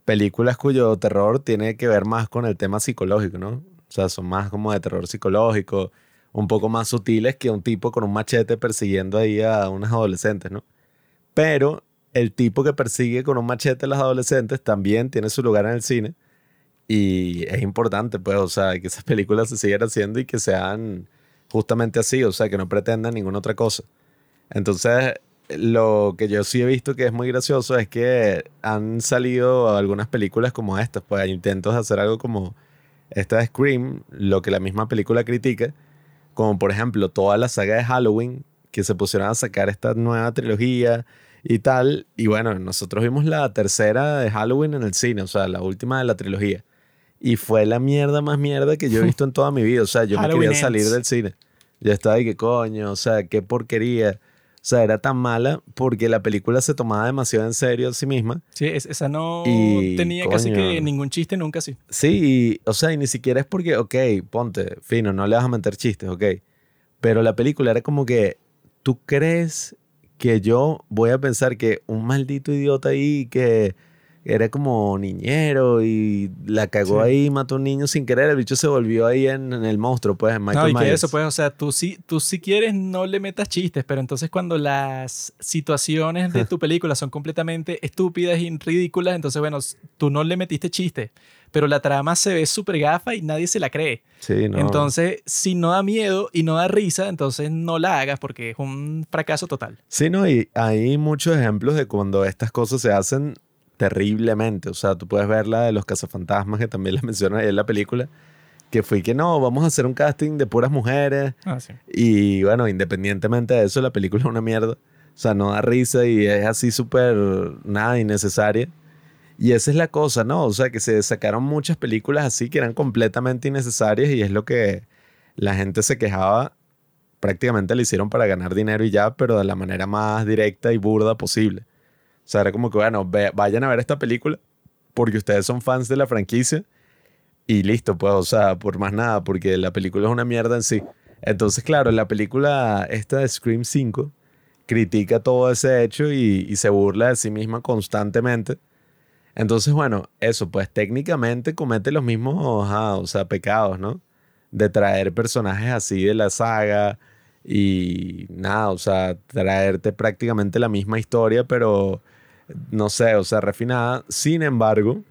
películas cuyo terror tiene que ver más con el tema psicológico, ¿no? O sea, son más como de terror psicológico, un poco más sutiles que un tipo con un machete persiguiendo ahí a unas adolescentes, ¿no? Pero el tipo que persigue con un machete a las adolescentes también tiene su lugar en el cine y es importante, pues, o sea, que esas películas se sigan haciendo y que sean justamente así, o sea, que no pretendan ninguna otra cosa. Entonces, lo que yo sí he visto que es muy gracioso es que han salido algunas películas como estas, pues hay intentos de hacer algo como esta de Scream, lo que la misma película critica, como por ejemplo toda la saga de Halloween, que se pusieron a sacar esta nueva trilogía y tal, y bueno, nosotros vimos la tercera de Halloween en el cine, o sea, la última de la trilogía. Y fue la mierda más mierda que yo he visto en toda mi vida. O sea, yo me quería salir del cine. Ya estaba y qué coño, o sea, qué porquería. O sea, era tan mala porque la película se tomaba demasiado en serio a sí misma. Sí, es- esa no Y, tenía casi que coño. ningún chiste nunca sí. Sí, y, o sea, y ni siquiera es porque, ok, ponte, fino, no le vas a meter chistes, ok. Pero la película era como que, ¿tú crees que yo voy a pensar que un maldito idiota ahí que era como niñero y la cagó Sí. ahí mató a un niño sin querer, el bicho se volvió ahí en, en el monstruo, pues, en Michael no, y que eso, pues, o sea, tú sí, tú si quieres no le metas chistes, pero entonces cuando las situaciones de tu película son completamente estúpidas y ridículas, entonces, bueno, tú no le metiste chistes, pero la trama se ve súper gafa y nadie se la cree. Sí, no. Entonces, si no da miedo y no da risa, entonces no la hagas porque es un fracaso total. Sí, no, y hay muchos ejemplos de cuando estas cosas se hacen terriblemente. O sea, tú puedes ver la de los cazafantasmas, que también la mencionan ahí en la película, que fue que no, vamos a hacer un casting de puras mujeres. Ah, sí. Y bueno, independientemente de eso, la película es una mierda. O sea, no da risa y es así súper, nada, innecesaria. Y esa es la cosa, ¿no? O sea, que se sacaron muchas películas así que eran completamente innecesarias y es lo que la gente se quejaba. Prácticamente le hicieron para ganar dinero y ya, pero de la manera más directa y burda posible. O sea, era como que, bueno, ve- vayan a ver esta película porque ustedes son fans de la franquicia y listo, pues, o sea, por más nada, porque la película es una mierda en sí. Entonces, claro, la película esta de Scream 5 critica todo ese hecho y, y se burla de sí misma constantemente. Entonces, bueno, eso, pues técnicamente comete los mismos, ajá, o sea, pecados, ¿no? De traer personajes así de la saga y nada, o sea, traerte prácticamente la misma historia, pero no sé, o sea, refinada. Sin embargo,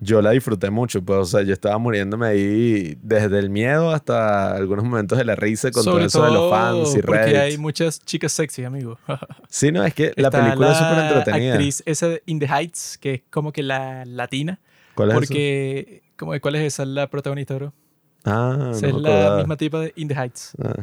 yo la disfruté mucho, pues, o sea, yo estaba muriéndome ahí desde el miedo hasta algunos momentos de la risa con todo Sobre eso de los fans y porque Reddit. hay muchas chicas sexy, amigo. Sí, no, es que la Está película es la súper entretenida. actriz esa de In the Heights, que es como que la latina. ¿Cuál es eso? porque, como, ¿cuál es esa? La protagonista, bro. Ah, Esa no es me la misma tipa de In the Heights. Ah,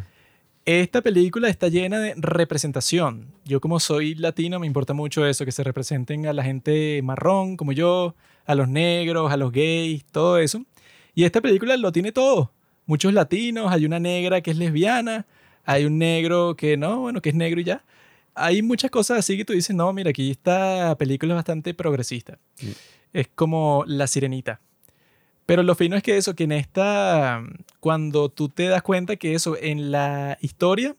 Esta película está llena de representación. Yo como soy latino me importa mucho eso, que se representen a la gente marrón como yo, a los negros, a los gays, todo eso. Y esta película lo tiene todo. Muchos latinos, hay una negra que es lesbiana, hay un negro que no, bueno, que es negro y ya. Hay muchas cosas así que tú dices, no, mira, aquí esta película es bastante progresista. Mm. Es como La Sirenita. Pero lo fino es que eso, que en esta, cuando tú te das cuenta que eso, en la historia,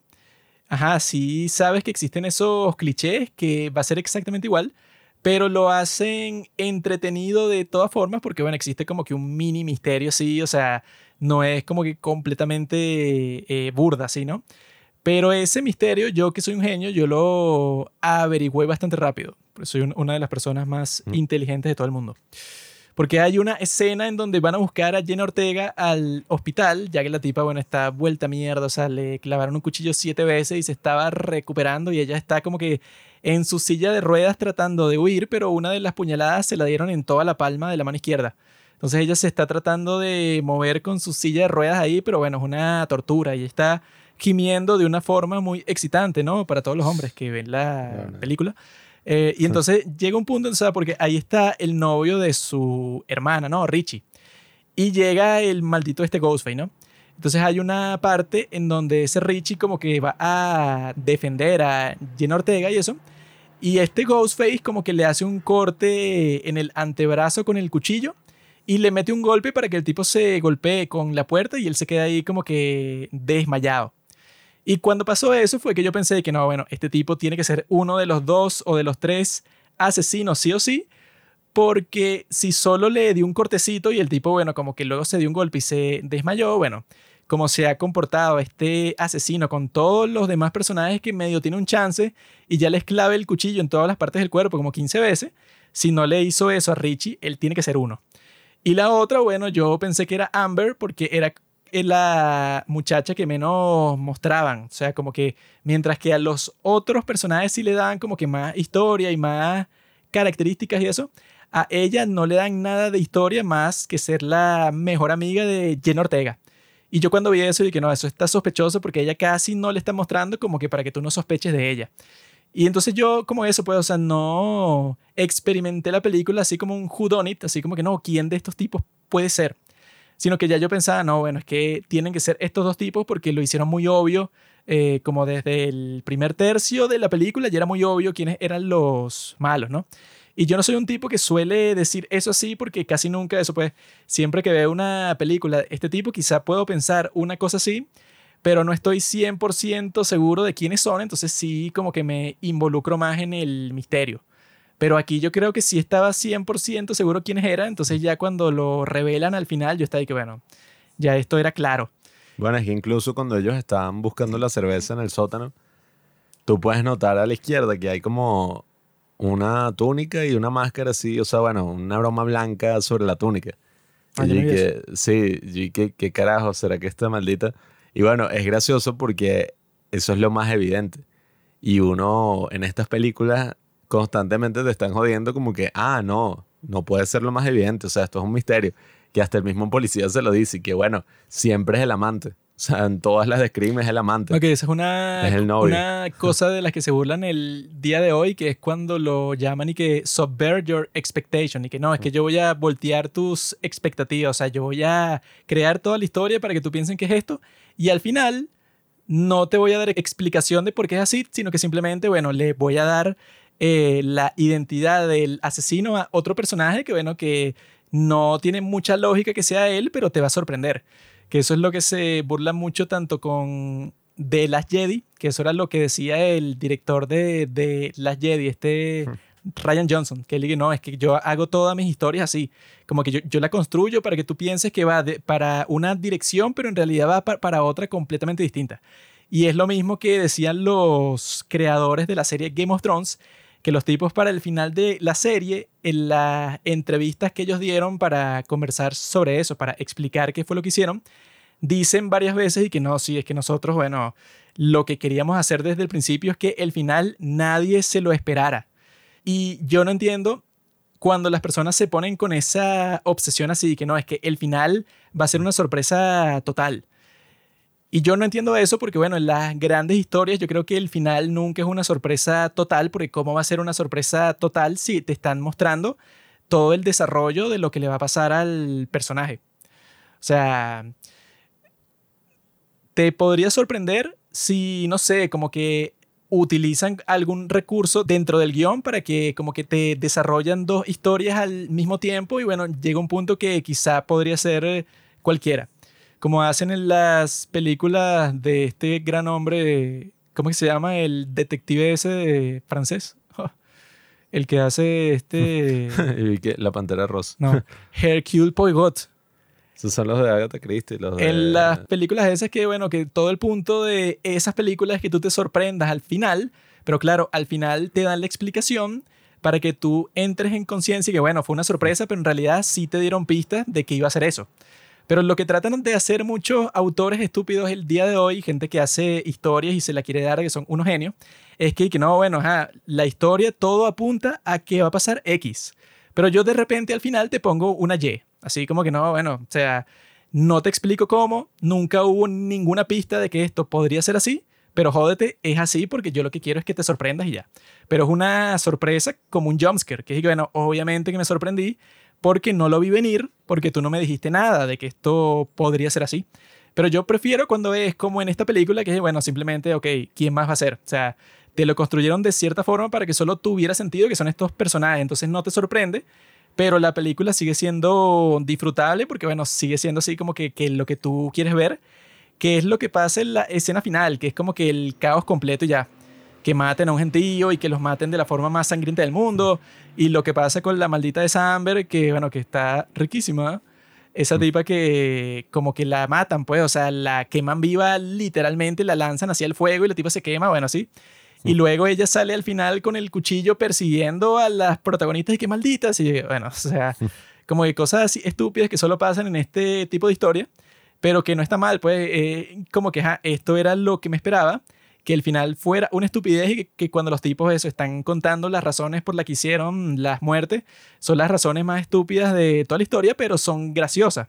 ajá, sí sabes que existen esos clichés, que va a ser exactamente igual, pero lo hacen entretenido de todas formas, porque bueno, existe como que un mini misterio, sí, o sea, no es como que completamente eh, burda, ¿sí, no? Pero ese misterio, yo que soy un genio, yo lo averigüé bastante rápido. Soy un- una de las personas más Mm. inteligentes de todo el mundo. Porque hay una escena en donde van a buscar a Jenna Ortega al hospital, ya que la tipa, bueno, está vuelta a mierda, o sea, le clavaron un cuchillo siete veces y se estaba recuperando y ella está como que en su silla de ruedas tratando de huir, pero una de las puñaladas se la dieron en toda la palma de la mano izquierda. Entonces ella se está tratando de mover con su silla de ruedas ahí, pero bueno, es una tortura y está gimiendo de una forma muy excitante, ¿no? Para todos los hombres que ven la película. Eh, y entonces llega un punto, o sea, porque ahí está el novio de su hermana, ¿no? Richie. Y llega el maldito este Ghostface, ¿no? Entonces hay una parte en donde ese Richie como que va a defender a Jenna Ortega y eso. Y este Ghostface como que le hace un corte en el antebrazo con el cuchillo y le mete un golpe para que el tipo se golpee con la puerta y él se queda ahí como que desmayado. Y cuando pasó eso fue que yo pensé que no, bueno, este tipo tiene que ser uno de los dos o de los tres asesinos sí o sí, porque si solo le dio un cortecito y el tipo, bueno, como que luego se dio un golpe y se desmayó, bueno, como se ha comportado este asesino con todos los demás personajes que medio tiene un chance y ya les clave el cuchillo en todas las partes del cuerpo como 15 veces, si no le hizo eso a Richie, él tiene que ser uno. Y la otra, bueno, yo pensé que era Amber porque era la muchacha que menos mostraban. O sea, como que mientras que a los otros personajes sí le dan como que más historia y más características y eso, a ella no le dan nada de historia más que ser la mejor amiga de Jenna Ortega. Y yo cuando vi eso dije, no, eso está sospechoso porque ella casi no le está mostrando como que para que tú no sospeches de ella. Y entonces yo como eso, pues, o sea, no experimenté la película así como un whodunit, así como que no, ¿quién de estos tipos puede ser? Sino que ya yo pensaba, no, bueno, es que tienen que ser estos dos tipos porque lo hicieron muy obvio eh, como desde el primer tercio de la película ya era muy obvio quiénes eran los malos, ¿no? Y yo no soy un tipo que suele decir eso así porque casi nunca eso, pues siempre que veo una película de este tipo quizá puedo pensar una cosa así, pero no estoy 100% seguro de quiénes son, entonces sí como que me involucro más en el misterio. Pero aquí yo creo que sí estaba 100% seguro quiénes eran, entonces ya cuando lo revelan al final yo estaba ahí que bueno, ya esto era claro. Bueno, es que incluso cuando ellos estaban buscando la cerveza en el sótano, tú puedes notar a la izquierda que hay como una túnica y una máscara así, o sea, bueno, una broma blanca sobre la túnica. Ah, y yo que, sí, que, ¿qué carajo será que esta maldita? Y bueno, es gracioso porque eso es lo más evidente. Y uno en estas películas constantemente te están jodiendo como que, ah, no, no puede ser lo más evidente, o sea, esto es un misterio. Que hasta el mismo policía se lo dice y que, bueno, siempre es el amante. O sea, en todas las de Scream es el amante. Ok, esa es una, Es el novio. una cosa de las que se burlan el día de hoy, que es cuando lo llaman y que subvert your expectation, y que no, es que yo voy a voltear tus expectativas, o sea, yo voy a crear toda la historia para que tú piensen que es esto, y al final no te voy a dar explicación de por qué es así, sino que simplemente, bueno, le voy a dar eh, la identidad del asesino a otro personaje que, bueno, que no tiene mucha lógica que sea él, pero te va a sorprender. Que eso es lo que se burla mucho tanto con The Last Jedi, que eso era lo que decía el director de, de Last Jedi, este Ryan Johnson, que él dice, no, es que yo hago todas mis historias así, como que yo, yo la construyo para que tú pienses que va de- para una dirección, pero en realidad va pa- para otra completamente distinta. Y es lo mismo que decían los creadores de la serie Game of Thrones, que los tipos para el final de la serie, en las entrevistas que ellos dieron para conversar sobre eso, para explicar qué fue lo que hicieron, dicen varias veces y que no, sí, es que nosotros, bueno, lo que queríamos hacer desde el principio es que el final nadie se lo esperara. Y yo no entiendo cuando las personas se ponen con esa obsesión así, que no, es que el final va a ser una sorpresa total. Y yo no entiendo eso porque, bueno, en las grandes historias yo creo que el final nunca es una sorpresa total, porque ¿cómo va a ser una sorpresa total si te están mostrando todo el desarrollo de lo que le va a pasar al personaje? O sea, te podría sorprender si, no sé, como que utilizan algún recurso dentro del guion para que como que te desarrollan dos historias al mismo tiempo y bueno, llega un punto que quizá podría ser eh, cualquiera. Como hacen en las películas de este gran hombre, ¿cómo que se llama? El detective ese de francés. El que hace este... la pantera rosa. No, Hercule Poirot. Esos son los de Agatha Christie. Los de... En las películas esas que, bueno, que todo el punto de esas películas es que tú te sorprendas al final, pero claro, al final te dan la explicación para que tú entres en conciencia y que, bueno, fue una sorpresa, pero en realidad sí te dieron pistas de que iba a ser eso. Pero lo que tratan de hacer muchos autores estúpidos el día de hoy, gente que hace historias y se la quiere dar, que son unos genios, es que, que no, bueno, ajá, la historia todo apunta a que va a pasar X. Pero yo de repente al final te pongo una Y. Así como que no, bueno, o sea, no te explico cómo, nunca hubo ninguna pista de que esto podría ser así, pero jódete, es así porque yo lo que quiero es que te sorprendas y ya. Pero es una sorpresa como un jumpscare, que es que, bueno, obviamente que me sorprendí porque no lo vi venir, porque tú no me dijiste nada de que esto podría ser así. Pero yo prefiero cuando es como en esta película, que es, bueno, simplemente, ok, ¿quién más va a ser? O sea, te lo construyeron de cierta forma para que solo tuviera sentido que son estos personajes, entonces no te sorprende, pero la película sigue siendo disfrutable porque, bueno, sigue siendo así como que, que lo que tú quieres ver, que es lo que pasa en la escena final, que es como que el caos completo y ya. Que maten a un gentío y que los maten de la forma más sangrienta del mundo. Y lo que pasa con la maldita de Samber, que, bueno, que está riquísima. Esa tipa que como que la matan, pues, o sea, la queman viva literalmente, la lanzan hacia el fuego y la tipa se quema, bueno, así. Y luego ella sale al final con el cuchillo persiguiendo a las protagonistas y que malditas. Y bueno, o sea, como que cosas así estúpidas que solo pasan en este tipo de historia, pero que no está mal, pues eh, como que esto era lo que me esperaba, que el final fuera una estupidez y que, cuando los tipos eso están contando las razones por las que hicieron las muertes, son las razones más estúpidas de toda la historia, pero son graciosas.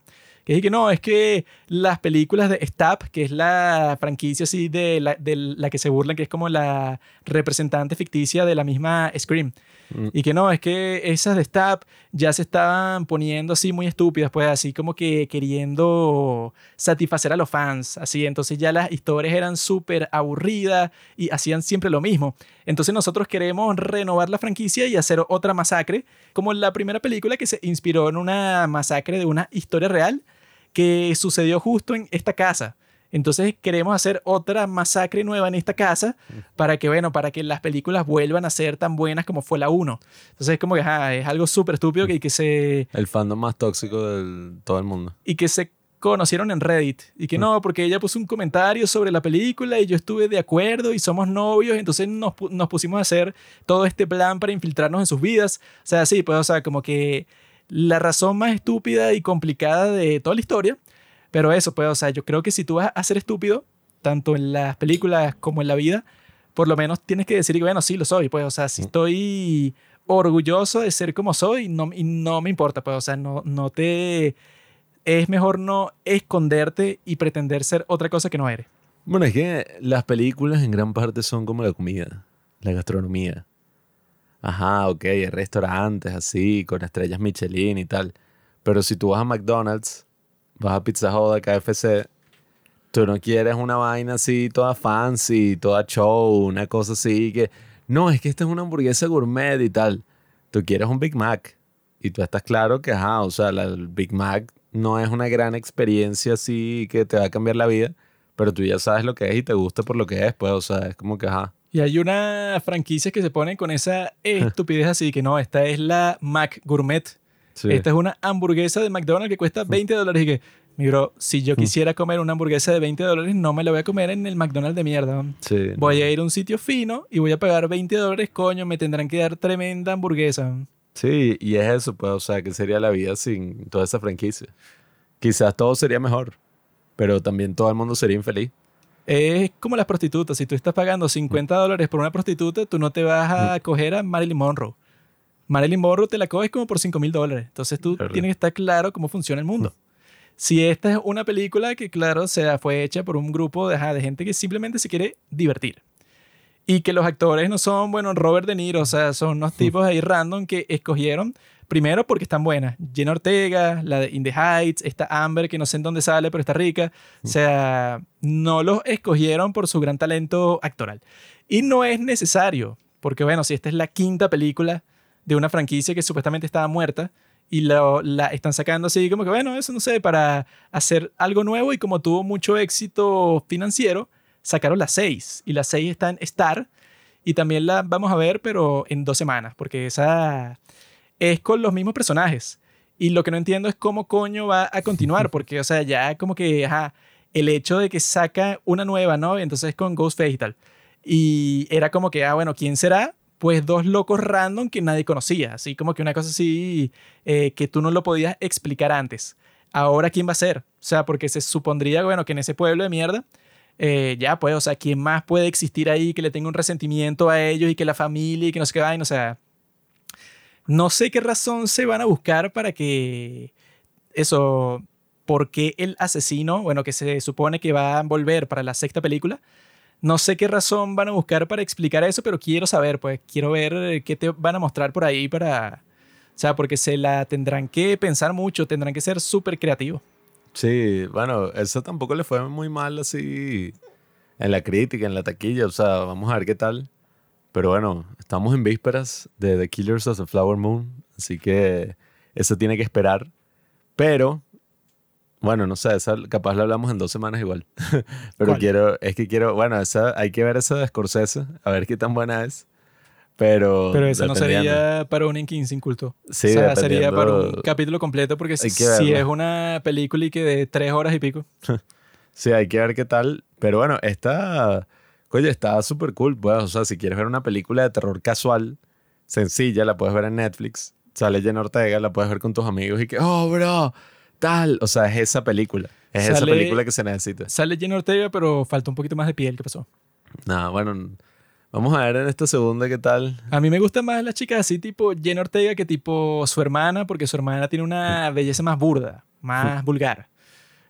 Que dije que no, es que las películas de Stab, que es la franquicia así de la, de la que se burlan, que es como la representante ficticia de la misma Scream. Mm. Y que no, es que esas de Stab ya se estaban poniendo así muy estúpidas, pues así como que queriendo satisfacer a los fans, así. Entonces ya las historias eran súper aburridas y hacían siempre lo mismo. Entonces nosotros queremos renovar la franquicia y hacer otra masacre, como la primera película que se inspiró en una masacre de una historia real que sucedió justo en esta casa. Entonces queremos hacer otra masacre nueva en esta casa para que, bueno, para que las películas vuelvan a ser tan buenas como fue la 1. Entonces es como que es algo súper estúpido que, que se... El fandom más tóxico de todo el mundo. Y que se conocieron en Reddit. Y que no, porque ella puso un comentario sobre la película y yo estuve de acuerdo y somos novios. Entonces nos, nos pusimos a hacer todo este plan para infiltrarnos en sus vidas. O sea, sí, pues, o sea, como que la razón más estúpida y complicada de toda la historia. Pero eso, pues, o sea, yo creo que si tú vas a ser estúpido, tanto en las películas como en la vida, por lo menos tienes que decir que, bueno, sí lo soy, pues, o sea, si estoy orgulloso de ser como soy, no, y no me importa, pues, o sea, no, no te... Es mejor no esconderte y pretender ser otra cosa que no eres. Bueno, es que las películas en gran parte son como la comida, la gastronomía. Ajá, ok, hay restaurantes así, con estrellas Michelin y tal. Pero si tú vas a McDonald's, vas a Pizza Hut, a KFC, tú no quieres una vaina así toda fancy, toda show, una cosa así que... No, es que esta es una hamburguesa gourmet y tal. Tú quieres un Big Mac. Y tú estás claro que, ajá, o sea, el Big Mac no es una gran experiencia así que te va a cambiar la vida, pero tú ya sabes lo que es y te gusta por lo que es, pues, o sea, es como que, ajá. Y hay una franquicia que se pone con esa estupidez así, que no, esta es la Mac Gourmet. Sí. Esta es una hamburguesa de McDonald's que cuesta 20 dólares y que, mi bro, si yo quisiera comer una hamburguesa de 20 dólares, no me la voy a comer en el McDonald's de mierda. Sí, Voy a ir a un sitio fino y voy a pagar 20 dólares, coño, me tendrán que dar tremenda hamburguesa. Sí, y es eso, pues, o sea, que sería la vida sin toda esa franquicia. Quizás todo sería mejor, pero también todo el mundo sería infeliz. Es como las prostitutas. Si tú estás pagando 50 dólares por una prostituta, tú no te vas a coger a Marilyn Monroe. Marilyn Monroe te la coges como por 5 mil dólares. Entonces tú tienes que estar claro cómo funciona el mundo. Si esta es una película que, claro, o sea, fue hecha por un grupo de, de gente que simplemente se quiere divertir. Y que los actores no son, bueno, Robert De Niro, o sea, son unos tipos ahí random que escogieron, primero porque están buenas. Jenna Ortega, la de In the Heights, esta Amber que no sé en dónde sale, pero está rica. O sea, no los escogieron por su gran talento actoral. Y no es necesario, porque bueno, si esta es la quinta película de una franquicia que supuestamente estaba muerta y lo- la están sacando así como que, bueno, eso no sé, para hacer algo nuevo y como tuvo mucho éxito financiero, sacaron las seis y las seis está en Star y también la vamos a ver, pero en dos semanas, porque esa es con los mismos personajes. Y lo que no entiendo es cómo coño va a continuar, porque, o sea, ya como que, ajá, el hecho de que saca una nueva, ¿no? Entonces con Ghostface y tal. Y era como que, ah, bueno, ¿quién será? Pues dos locos random que nadie conocía, así como que una cosa así eh, que tú no lo podías explicar antes. Ahora, ¿quién va a ser? O sea, porque se supondría, bueno, que en ese pueblo de mierda, eh, ya pues, o sea, ¿quién más puede existir ahí que le tenga un resentimiento a ellos y que la familia y que no sé qué vaina? O sea, no sé qué razón se van a buscar para que eso, porque el asesino, bueno, que se supone que va a volver para la sexta película, no sé qué razón van a buscar para explicar eso, pero quiero saber, pues quiero ver qué te van a mostrar por ahí para, o sea, porque se la tendrán que pensar mucho, tendrán que ser súper creativos. Sí, bueno, eso tampoco le fue muy mal así en la crítica, en la taquilla, o sea, vamos a ver qué tal. Pero bueno, estamos en vísperas de The Killers of the Flower Moon, así que eso tiene que esperar. Pero, bueno, no sé, esa capaz la hablamos en dos semanas igual. Pero ¿Cuál? quiero, es que quiero, bueno, esa, hay que ver esa de Scorsese, a ver qué tan buena es. Pero, Pero eso no sería para un Inkin sin culto. Sí, o sea, sería para un capítulo completo porque si verla. es una película y que de tres horas y pico. Sí, hay que ver qué tal. Pero bueno, esta, oye, está súper cool. Pues, o sea, si quieres ver una película de terror casual, sencilla, la puedes ver en Netflix. Sale Jenna Ortega, la puedes ver con tus amigos y que, oh, bro, tal. O sea, es esa película. Es esa Sale- película que se necesita. Sale Jenna Ortega, pero falta un poquito más de piel. ¿Qué pasó? Nada, bueno, vamos a ver en esta segunda qué tal. A mí me gustan más las chicas así tipo Jenna Ortega que tipo su hermana, porque su hermana tiene una belleza más burda, más vulgar.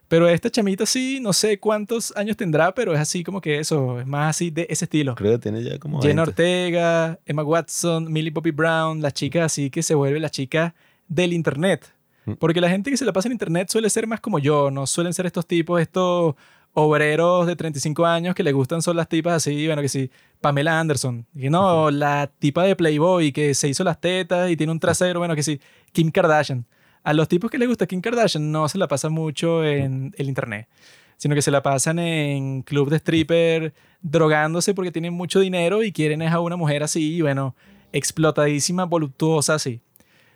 Pero esta chamita sí, no sé cuántos años tendrá, pero es así como que eso, es más así de ese estilo. Creo que tiene ya como Jenna 20. Ortega, Emma Watson, Millie Bobby Brown, las chicas así que se vuelve la chica del internet. Mm. Porque la gente que se la pasa en internet suele ser más como yo, no suelen ser estos tipos, estos obreros de 35 años que le gustan son las tipas así, bueno, que sí, Pamela Anderson, y no, la tipa de Playboy que se hizo las tetas y tiene un trasero, bueno, que sí, Kim Kardashian. A los tipos que les gusta Kim Kardashian no se la pasa mucho en el internet, sino que se la pasan en club de stripper drogándose porque tienen mucho dinero y quieren a una mujer así, bueno, explotadísima, voluptuosa así.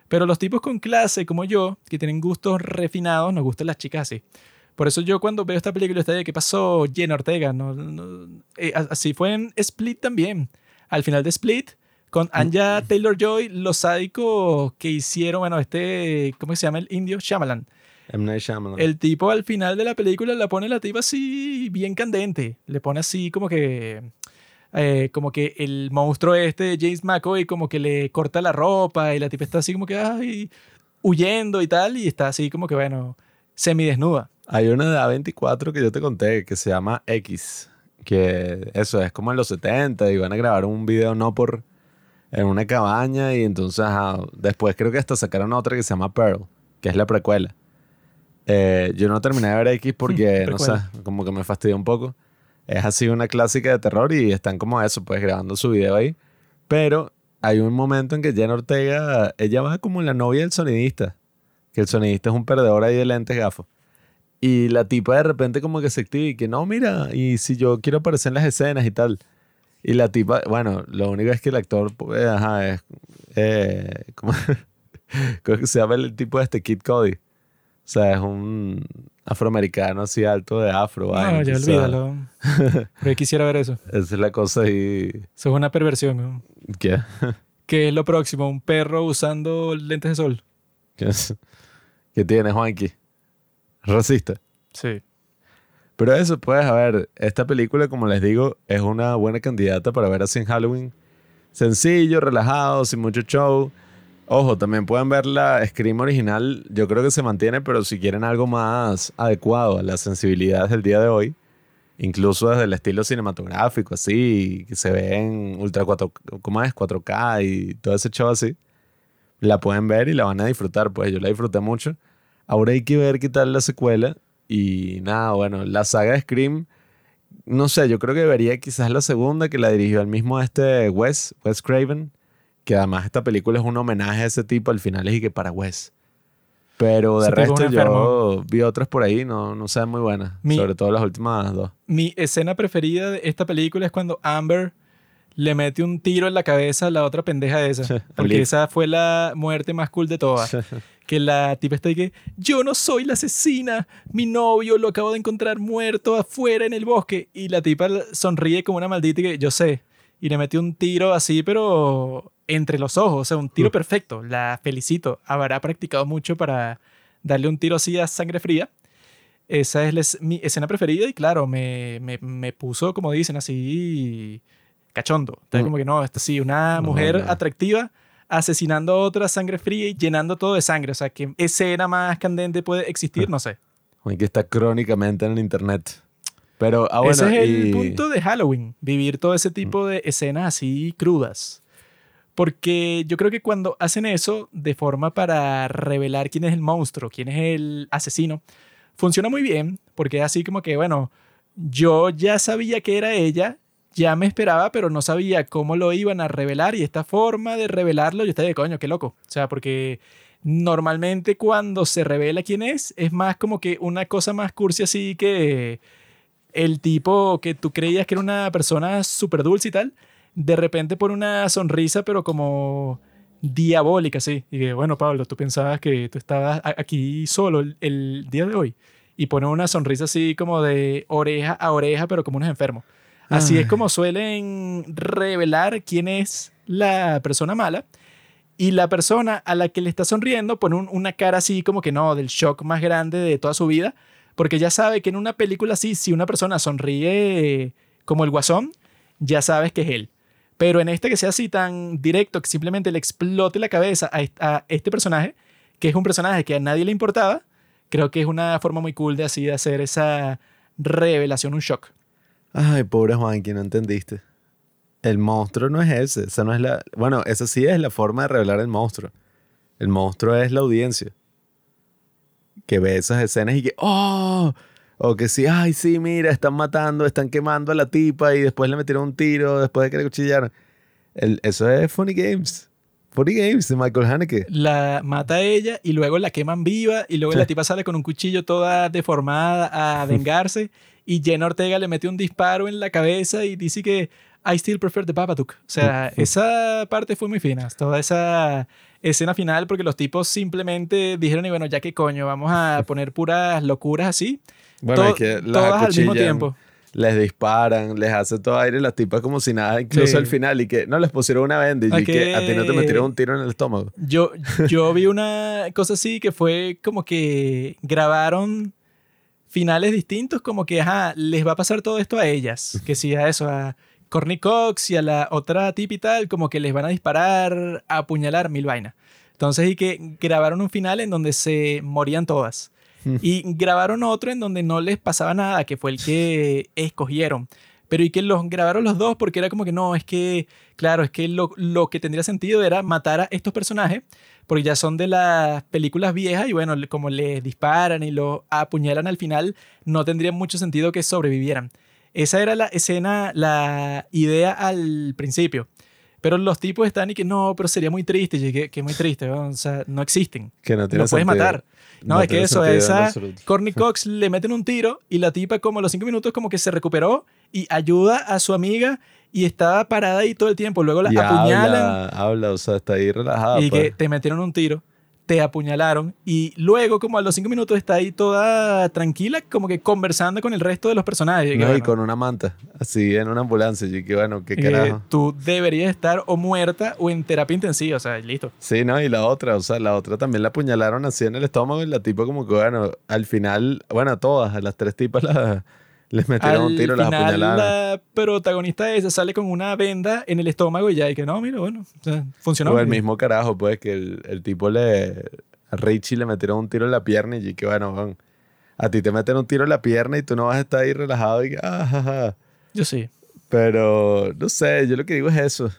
Pero los tipos con clase como yo, que tienen gustos refinados, nos gustan las chicas así. Por eso yo cuando veo esta película, está de ¿qué pasó? Jenna Ortega. Eh, así fue en Split también. Al final de Split, con Anja Taylor-Joy, los sádicos que hicieron, bueno, este, ¿cómo se llama el indio? Shyamalan. M. Night Shyamalan. El tipo al final de la película la pone la tipa así bien candente. Le pone así como que... eh, como que el monstruo este de James McAvoy como que le corta la ropa y la tipa está así como que ay, huyendo y tal y está así como que bueno, semidesnuda. Hay una de A24 que yo te conté que se llama X. Que eso es como en los 70 y van a grabar un video no por en una cabaña y entonces después creo que hasta sacaron otra que se llama Pearl, que es la precuela. Eh, yo no terminé de ver X porque, no sé, como que me fastidió un poco. Es así una clásica de terror y están como eso, pues grabando su video ahí. Pero hay un momento en que Jenna Ortega, ella va como la novia del sonidista, que el sonidista es un perdedor ahí de lentes gafos. Y la tipa de repente como que se activa y que no, mira, y si yo quiero aparecer en las escenas y tal. Y la tipa, bueno, lo único es que el actor, pues, ajá, es, eh, ¿cómo, se llama el tipo de este Kid Cody? O sea, es un afroamericano así alto de afro. vaina, No, ya olvídalo. Pero yo quisiera ver eso. Esa es la cosa ahí. Eso es una perversión. ¿no? ¿Qué? ¿Qué es lo próximo? ¿Un perro usando lentes de sol? ¿Qué, es? ¿Qué tiene Juanqui? Racista. Sí. Pero eso, pues, a ver, esta película, como les digo, es una buena candidata para ver así en Halloween. Sencillo, relajado, sin mucho show. Ojo, también pueden ver la Scream original. Yo creo que se mantiene, pero si quieren algo más adecuado a las sensibilidades del día de hoy, incluso desde el estilo cinematográfico, así, que se ve en Ultra 4, ¿cómo es? 4K y todo ese show así, la pueden ver y la van a disfrutar. Pues yo la disfruté mucho. Ahora hay que ver qué tal la secuela. Y nada, bueno, la saga de Scream, no sé, yo creo que vería quizás la segunda que la dirigió el mismo este Wes, Wes Craven, que además esta película es un homenaje a ese tipo, al final es y que para Wes. Pero de resto yo vi otras por ahí, no, no sean muy buenas, Mi- sobre todo las últimas dos. Mi escena preferida de esta película es cuando Amber le mete un tiro en la cabeza a la otra pendeja esa. Porque esa fue la muerte más cool de todas. que la tipa está ahí que yo no soy la asesina, mi novio lo acabo de encontrar muerto afuera en el bosque. Y la tipa sonríe como una maldita y que yo sé. Y le mete un tiro así, pero entre los ojos, o sea, un tiro perfecto. La felicito. Habrá practicado mucho para darle un tiro así a sangre fría. Esa es mi escena preferida y claro, me, me, me puso, como dicen, así cachondo. Entonces, Mm. como que no, esto sí, una No, mujer no. atractiva asesinando a otra sangre fría y llenando todo de sangre. O sea, ¿qué escena más candente puede existir? No sé. Que está crónicamente en el internet. Pero, ah, bueno, Ese es el y- punto de Halloween, vivir todo ese tipo de escenas así crudas. Porque yo creo que cuando hacen eso de forma para revelar quién es el monstruo, quién es el asesino, funciona muy bien, porque es así como que, bueno, yo ya sabía que era ella, ya me esperaba, pero no sabía cómo lo iban a revelar y esta forma de revelarlo, yo estaba de coño, qué loco. O sea, porque normalmente cuando se revela quién es, es más como que una cosa más cursi así que el tipo que tú creías que era una persona súper dulce y tal, de repente pone una sonrisa, pero como diabólica, sí. Y que, bueno, Pablo, tú pensabas que tú estabas aquí solo el, el día de hoy. Y pone una sonrisa así como de oreja a oreja, pero como unos enfermos. Así es Ay. como suelen revelar quién es la persona mala. Y la persona a la que le está sonriendo pone un- una cara así como que no, del shock más grande de toda su vida. Porque ya sabe que en una película así, si una persona sonríe como el guasón, ya sabes que es él. Pero en este que sea así tan directo, que simplemente le explote la cabeza a este personaje, que es un personaje que a nadie le importaba, creo que es una forma muy cool de así de hacer esa revelación, un shock. Ay, pobre Juan, que no entendiste. El monstruo no es ese. Esa no es la. Bueno, esa sí es la forma de revelar el monstruo. El monstruo es la audiencia. Que ve esas escenas y que. ¡Oh! O que sí, ay, sí, mira, están matando, están quemando a la tipa y después le metieron un tiro, después de que le cuchillaron. El, eso es Funny Games. Funny Games de Michael Haneke. La mata a ella y luego la queman viva y luego la tipa sale con un cuchillo toda deformada a vengarse y Jenna Ortega le mete un disparo en la cabeza y dice que I still prefer the Babadook. O sea, esa parte fue muy fina. Toda esa escena final porque los tipos simplemente dijeron y bueno, ya que coño, vamos a poner puras locuras así. Bueno, es que las todas al mismo tiempo. Les disparan, les hace todo aire las tipas como si nada, incluso Sí. al final, y que no les pusieron una venda y Ay, que a ti no te metieron un tiro en el estómago. Yo, yo vi una cosa así que fue como que grabaron finales distintos, como que, ajá, les va a pasar todo esto a ellas. Que sí, a eso, a Courtney Cox y a la otra tip y tal, como que les van a disparar, a apuñalar, mil vainas. Entonces, y que grabaron un final en donde se morían todas. Y grabaron otro en donde no les pasaba nada, que fue el que escogieron. Pero y que los grabaron los dos porque era como que no, es que, claro, es que lo, lo que tendría sentido era matar a estos personajes porque ya son de las películas viejas y bueno, como les disparan y los apuñalan al final, no tendría mucho sentido que sobrevivieran. Esa era la escena, la idea al principio. Pero los tipos están y que no, pero sería muy triste. Y que, que muy triste, ¿no? o sea, no existen. Que no tiene Lo puedes matar. No, es que eso, esa. Courtney Cox le meten un tiro y la tipa como a los cinco minutos como que se recuperó y ayuda a su amiga y estaba parada ahí todo el tiempo. Luego la Y apuñalan habla, habla, o sea, está ahí relajada. y pues. que te metieron un tiro, te apuñalaron y luego como a los cinco minutos está ahí toda tranquila como que conversando con el resto de los personajes. Y que, No, y bueno, con una manta, así en una ambulancia. Y que bueno, qué carajo. tú deberías estar o muerta o en terapia intensiva, o sea, listo. Sí, ¿no? Y la otra, o sea, la otra también la apuñalaron así en el estómago y la tipa como que, bueno, al final, bueno, a todas, a las tres tipas la- les metieron un tiro, las apuñalaron. la protagonista esa sale con una venda en el estómago y ya, y que no, mira, bueno, o sea, funcionó. O el mismo carajo, pues, que el, el tipo le... A Richie le metieron un tiro en la pierna y que, bueno, a ti te meten un tiro en la pierna y tú no vas a estar ahí relajado y que, ah, ja, ja". Yo sí. Pero, no sé, yo lo que digo es eso.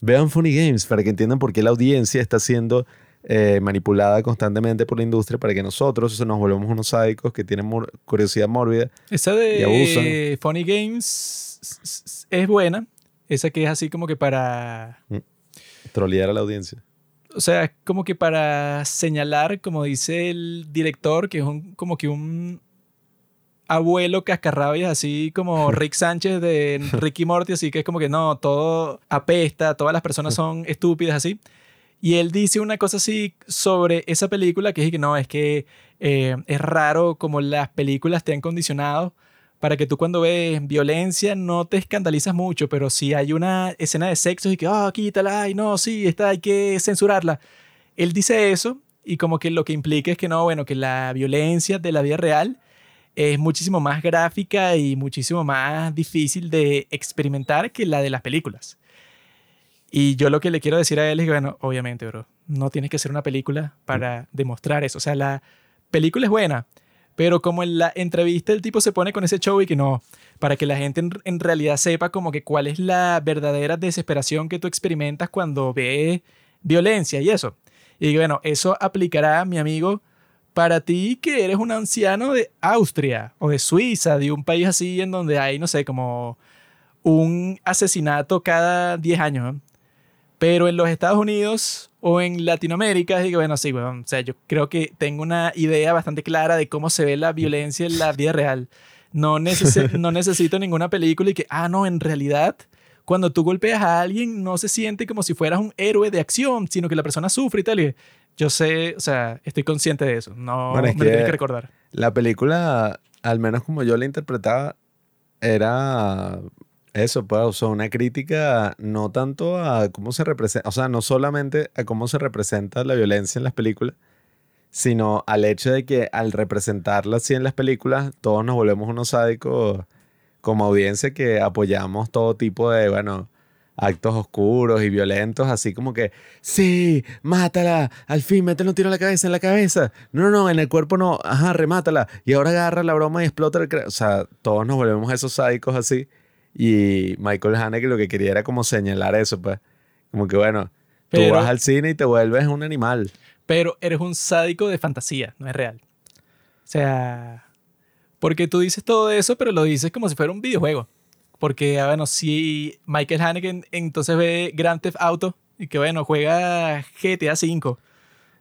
Vean Funny Games para que entiendan por qué la audiencia está siendo eh, manipulada constantemente por la industria para que nosotros nos volvamos unos sádicos que tienen mor- curiosidad mórbida. Esa Y de abusan. Funny Games es buena. Esa que es así como que para Trolear a la audiencia. o sea, como que para señalar, como dice el director, que es un, como que un abuelo cascarrabias, así como Rick Sánchez de Ricky Morty, así que es como que no, todo apesta, todas las personas son estúpidas, así. Y él dice una cosa así sobre esa película, que es que no, es que eh, es raro como las películas te han condicionado para que tú cuando ves violencia no te escandalizas mucho, pero si hay una escena de sexo y que, ah, quítala, ay, no, sí, está, hay que censurarla. Él dice eso y como que lo que implica es que no, bueno, que la violencia de la vida real es muchísimo más gráfica y muchísimo más difícil de experimentar que la de las películas. Y yo lo que le quiero decir a él es bueno, obviamente, bro, no tienes que hacer una película para demostrar eso. O sea, la película es buena, pero como en la entrevista el tipo se pone con ese show y que no, para que la gente en, en realidad sepa como que cuál es la verdadera desesperación que tú experimentas cuando ves violencia y eso. Y bueno, eso aplicará, mi amigo, para ti que eres un anciano de Austria o de Suiza, de un país así en donde hay, no sé, como un asesinato cada 10 años. ¿no? Pero en los Estados Unidos o en Latinoamérica, digo, bueno, sí, bueno, o sea, yo creo que tengo una idea bastante clara de cómo se ve la violencia en la vida real. No, neces no necesito ninguna película y que, ah, no, en realidad, cuando tú golpeas a alguien, no se siente como si fueras un héroe de acción, sino que la persona sufre y tal. Y yo sé, o sea, estoy consciente de eso. No Bueno, me es lo tienes que recordar. La película, al menos como yo la interpretaba, era eso, pues, o sea, una crítica no tanto a cómo se representa, o sea, no solamente a cómo se representa la violencia en las películas, sino al hecho de que al representarla así en las películas, todos nos volvemos unos sádicos como audiencia que apoyamos todo tipo de, bueno, actos oscuros y violentos, así como que, sí, mátala, al fin, métele un tiro en la cabeza, en la cabeza. No, no, no, en el cuerpo no, ajá, remátala. Y ahora agarra la broma y explota el O sea, todos nos volvemos esos sádicos así. Y Michael Haneke lo que quería era como señalar eso, pues. Como que, bueno, tú Pero- vas al cine y te vuelves un animal. Pero eres un sádico de fantasía, no es real. O sea, porque tú dices todo eso, pero lo dices como si fuera un videojuego. Porque, ah, bueno, si Michael Haneke entonces ve Grand Theft Auto y que, bueno, juega GTA V,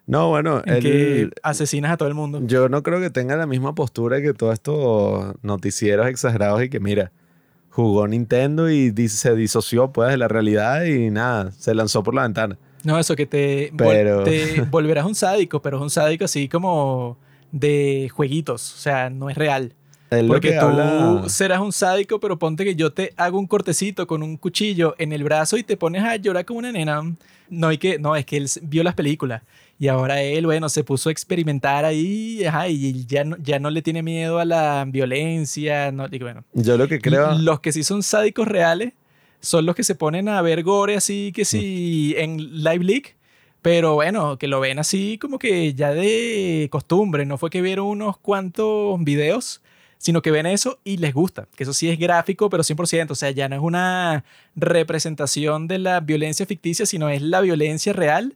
No, bueno, en él- que asesinas a todo el mundo. yo no creo que tenga la misma postura que todos estos noticieros exagerados y que, mira, jugó Nintendo y se disoció pues de la realidad y nada, se lanzó por la ventana. No, eso que te, vol- Pero- te volverás un sádico, pero es un sádico así como de jueguitos. O sea, no es real. Lo Porque que tú habla- serás un sádico, pero ponte que yo te hago un cortecito con un cuchillo en el brazo y te pones a llorar como una nena. No, y que, no, es que él vio las películas y ahora él, bueno, se puso a experimentar ahí ajá, y ya no, ya no le tiene miedo a la violencia. No, digo, bueno, Yo lo que creo... los que sí son sádicos reales son los que se ponen a ver gore así que sí en Live Leak. Pero bueno, que lo ven así como que ya de costumbre. No fue que vieron unos cuantos videos, sino que ven eso y les gusta. Que eso sí es gráfico, pero 100%. O sea, ya no es una representación de la violencia ficticia, sino es la violencia real.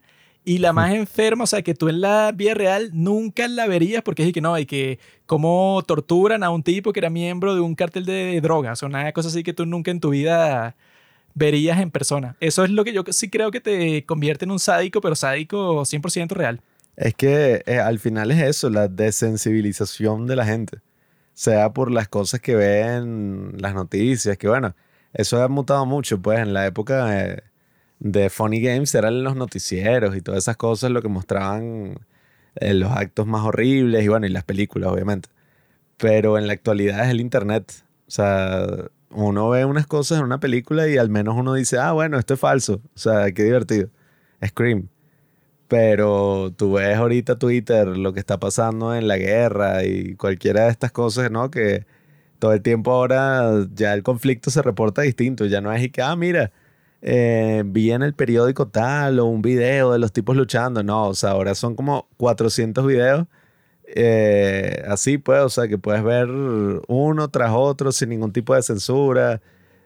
Y la más enferma, o sea, que tú en la vida real nunca la verías porque es que no, hay que cómo torturan a un tipo que era miembro de un cártel de drogas o una cosa así que tú nunca en tu vida verías en persona. Eso es lo que yo sí creo que te convierte en un sádico, pero sádico 100% real. Es que eh, al final es eso, la desensibilización de la gente. Sea por las cosas que ven las noticias, que bueno, eso ha mutado mucho, pues en la época de, de Funny Games eran los noticieros y todas esas cosas lo que mostraban eh, los actos más horribles y bueno, y las películas, obviamente. Pero en la actualidad es el internet. O sea, uno ve unas cosas en una película y al menos uno dice, ah, bueno, esto es falso. O sea, qué divertido. Scream. Pero tú ves ahorita Twitter lo que está pasando en la guerra y cualquiera de estas cosas, ¿no? Que todo el tiempo ahora ya el conflicto se reporta distinto. Ya no es y que, ah, mira, eh, vi en el periódico tal o un video de los tipos luchando. No, o sea, ahora son como 400 videos. eh, así pues, o sea, que puedes ver uno tras otro sin ningún tipo de censura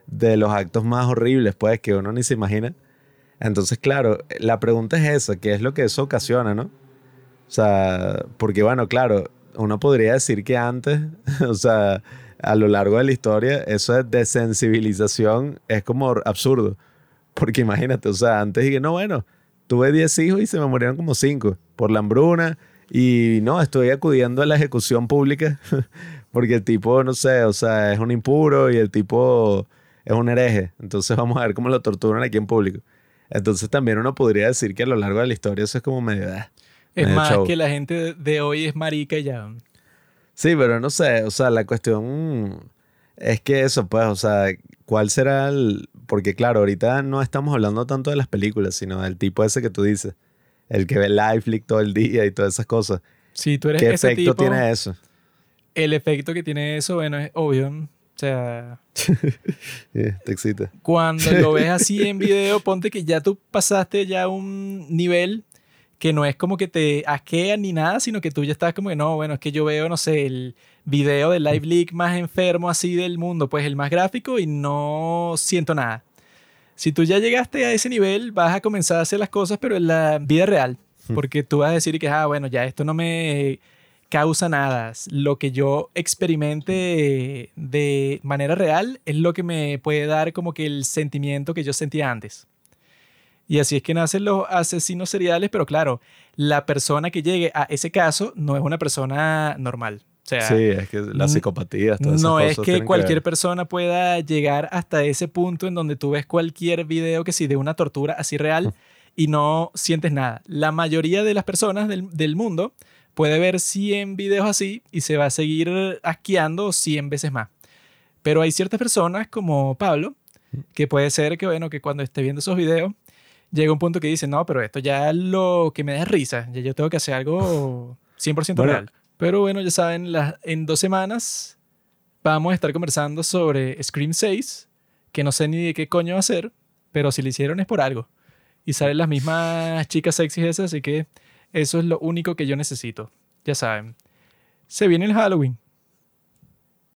de los actos más horribles, pues, que uno ni se imagina. Entonces, claro, la pregunta es esa, ¿qué es lo que eso ocasiona, no? O sea, porque bueno, claro, uno podría decir que antes, o sea, a lo largo de la historia, eso de desensibilización es como absurdo. Porque imagínate, o sea, antes dije, no, bueno, tuve 10 hijos y se me murieron como 5 por la hambruna y no, estoy acudiendo a la ejecución pública porque el tipo, no sé, o sea, es un impuro y el tipo es un hereje. Entonces vamos a ver cómo lo torturan aquí en público. Entonces también uno podría decir que a lo largo de la historia eso es como medio... ah, Es medio más show. que la gente de hoy es marica ya. Sí, pero no sé, o sea, la cuestión es que eso, pues, o sea, ¿cuál será el...? Porque claro, ahorita no estamos hablando tanto de las películas, sino del tipo ese que tú dices, el que ve Lifelink todo el día y todas esas cosas. Si tú eres ¿Qué ese efecto tipo, tiene eso? el efecto que tiene eso, bueno, es obvio. O sea, Sí, te excita. cuando lo ves así en video, ponte que ya tú pasaste ya un nivel que no es como que te asquea ni nada, sino que tú ya estás como que no, bueno, es que yo veo, no sé, el video de Live Leak más enfermo así del mundo, pues el más gráfico y no siento nada. Si tú ya llegaste a ese nivel, vas a comenzar a hacer las cosas, pero en la vida real, porque tú vas a decir que, ah, bueno, ya esto no me causa nada. Lo que yo experimente de manera real es lo que me puede dar como que el sentimiento que yo sentía antes. Y así es que nacen los asesinos seriales, pero claro, la persona que llegue a ese caso no es una persona normal. O sea, Sí, es que las psicopatías, todas esas no es que cualquier persona pueda llegar hasta ese punto en donde tú ves cualquier video que sí de una tortura así real y no sientes nada. La mayoría de las personas del, del mundo puede ver 100 videos así y se va a seguir asqueando 100 veces más. Pero hay ciertas personas como Pablo que puede ser que, bueno, que cuando esté viendo esos videos llega un punto que dice, no, pero esto ya lo que me da risa, ya yo tengo que hacer algo 100% Bueno. real. Pero bueno, ya saben, las- en dos semanas vamos a estar conversando sobre Scream 6, que no sé ni de qué coño va a ser, pero si lo hicieron es por algo. Y salen las mismas chicas sexys esas, así que eso es lo único que yo necesito. Ya saben. Se viene el Halloween.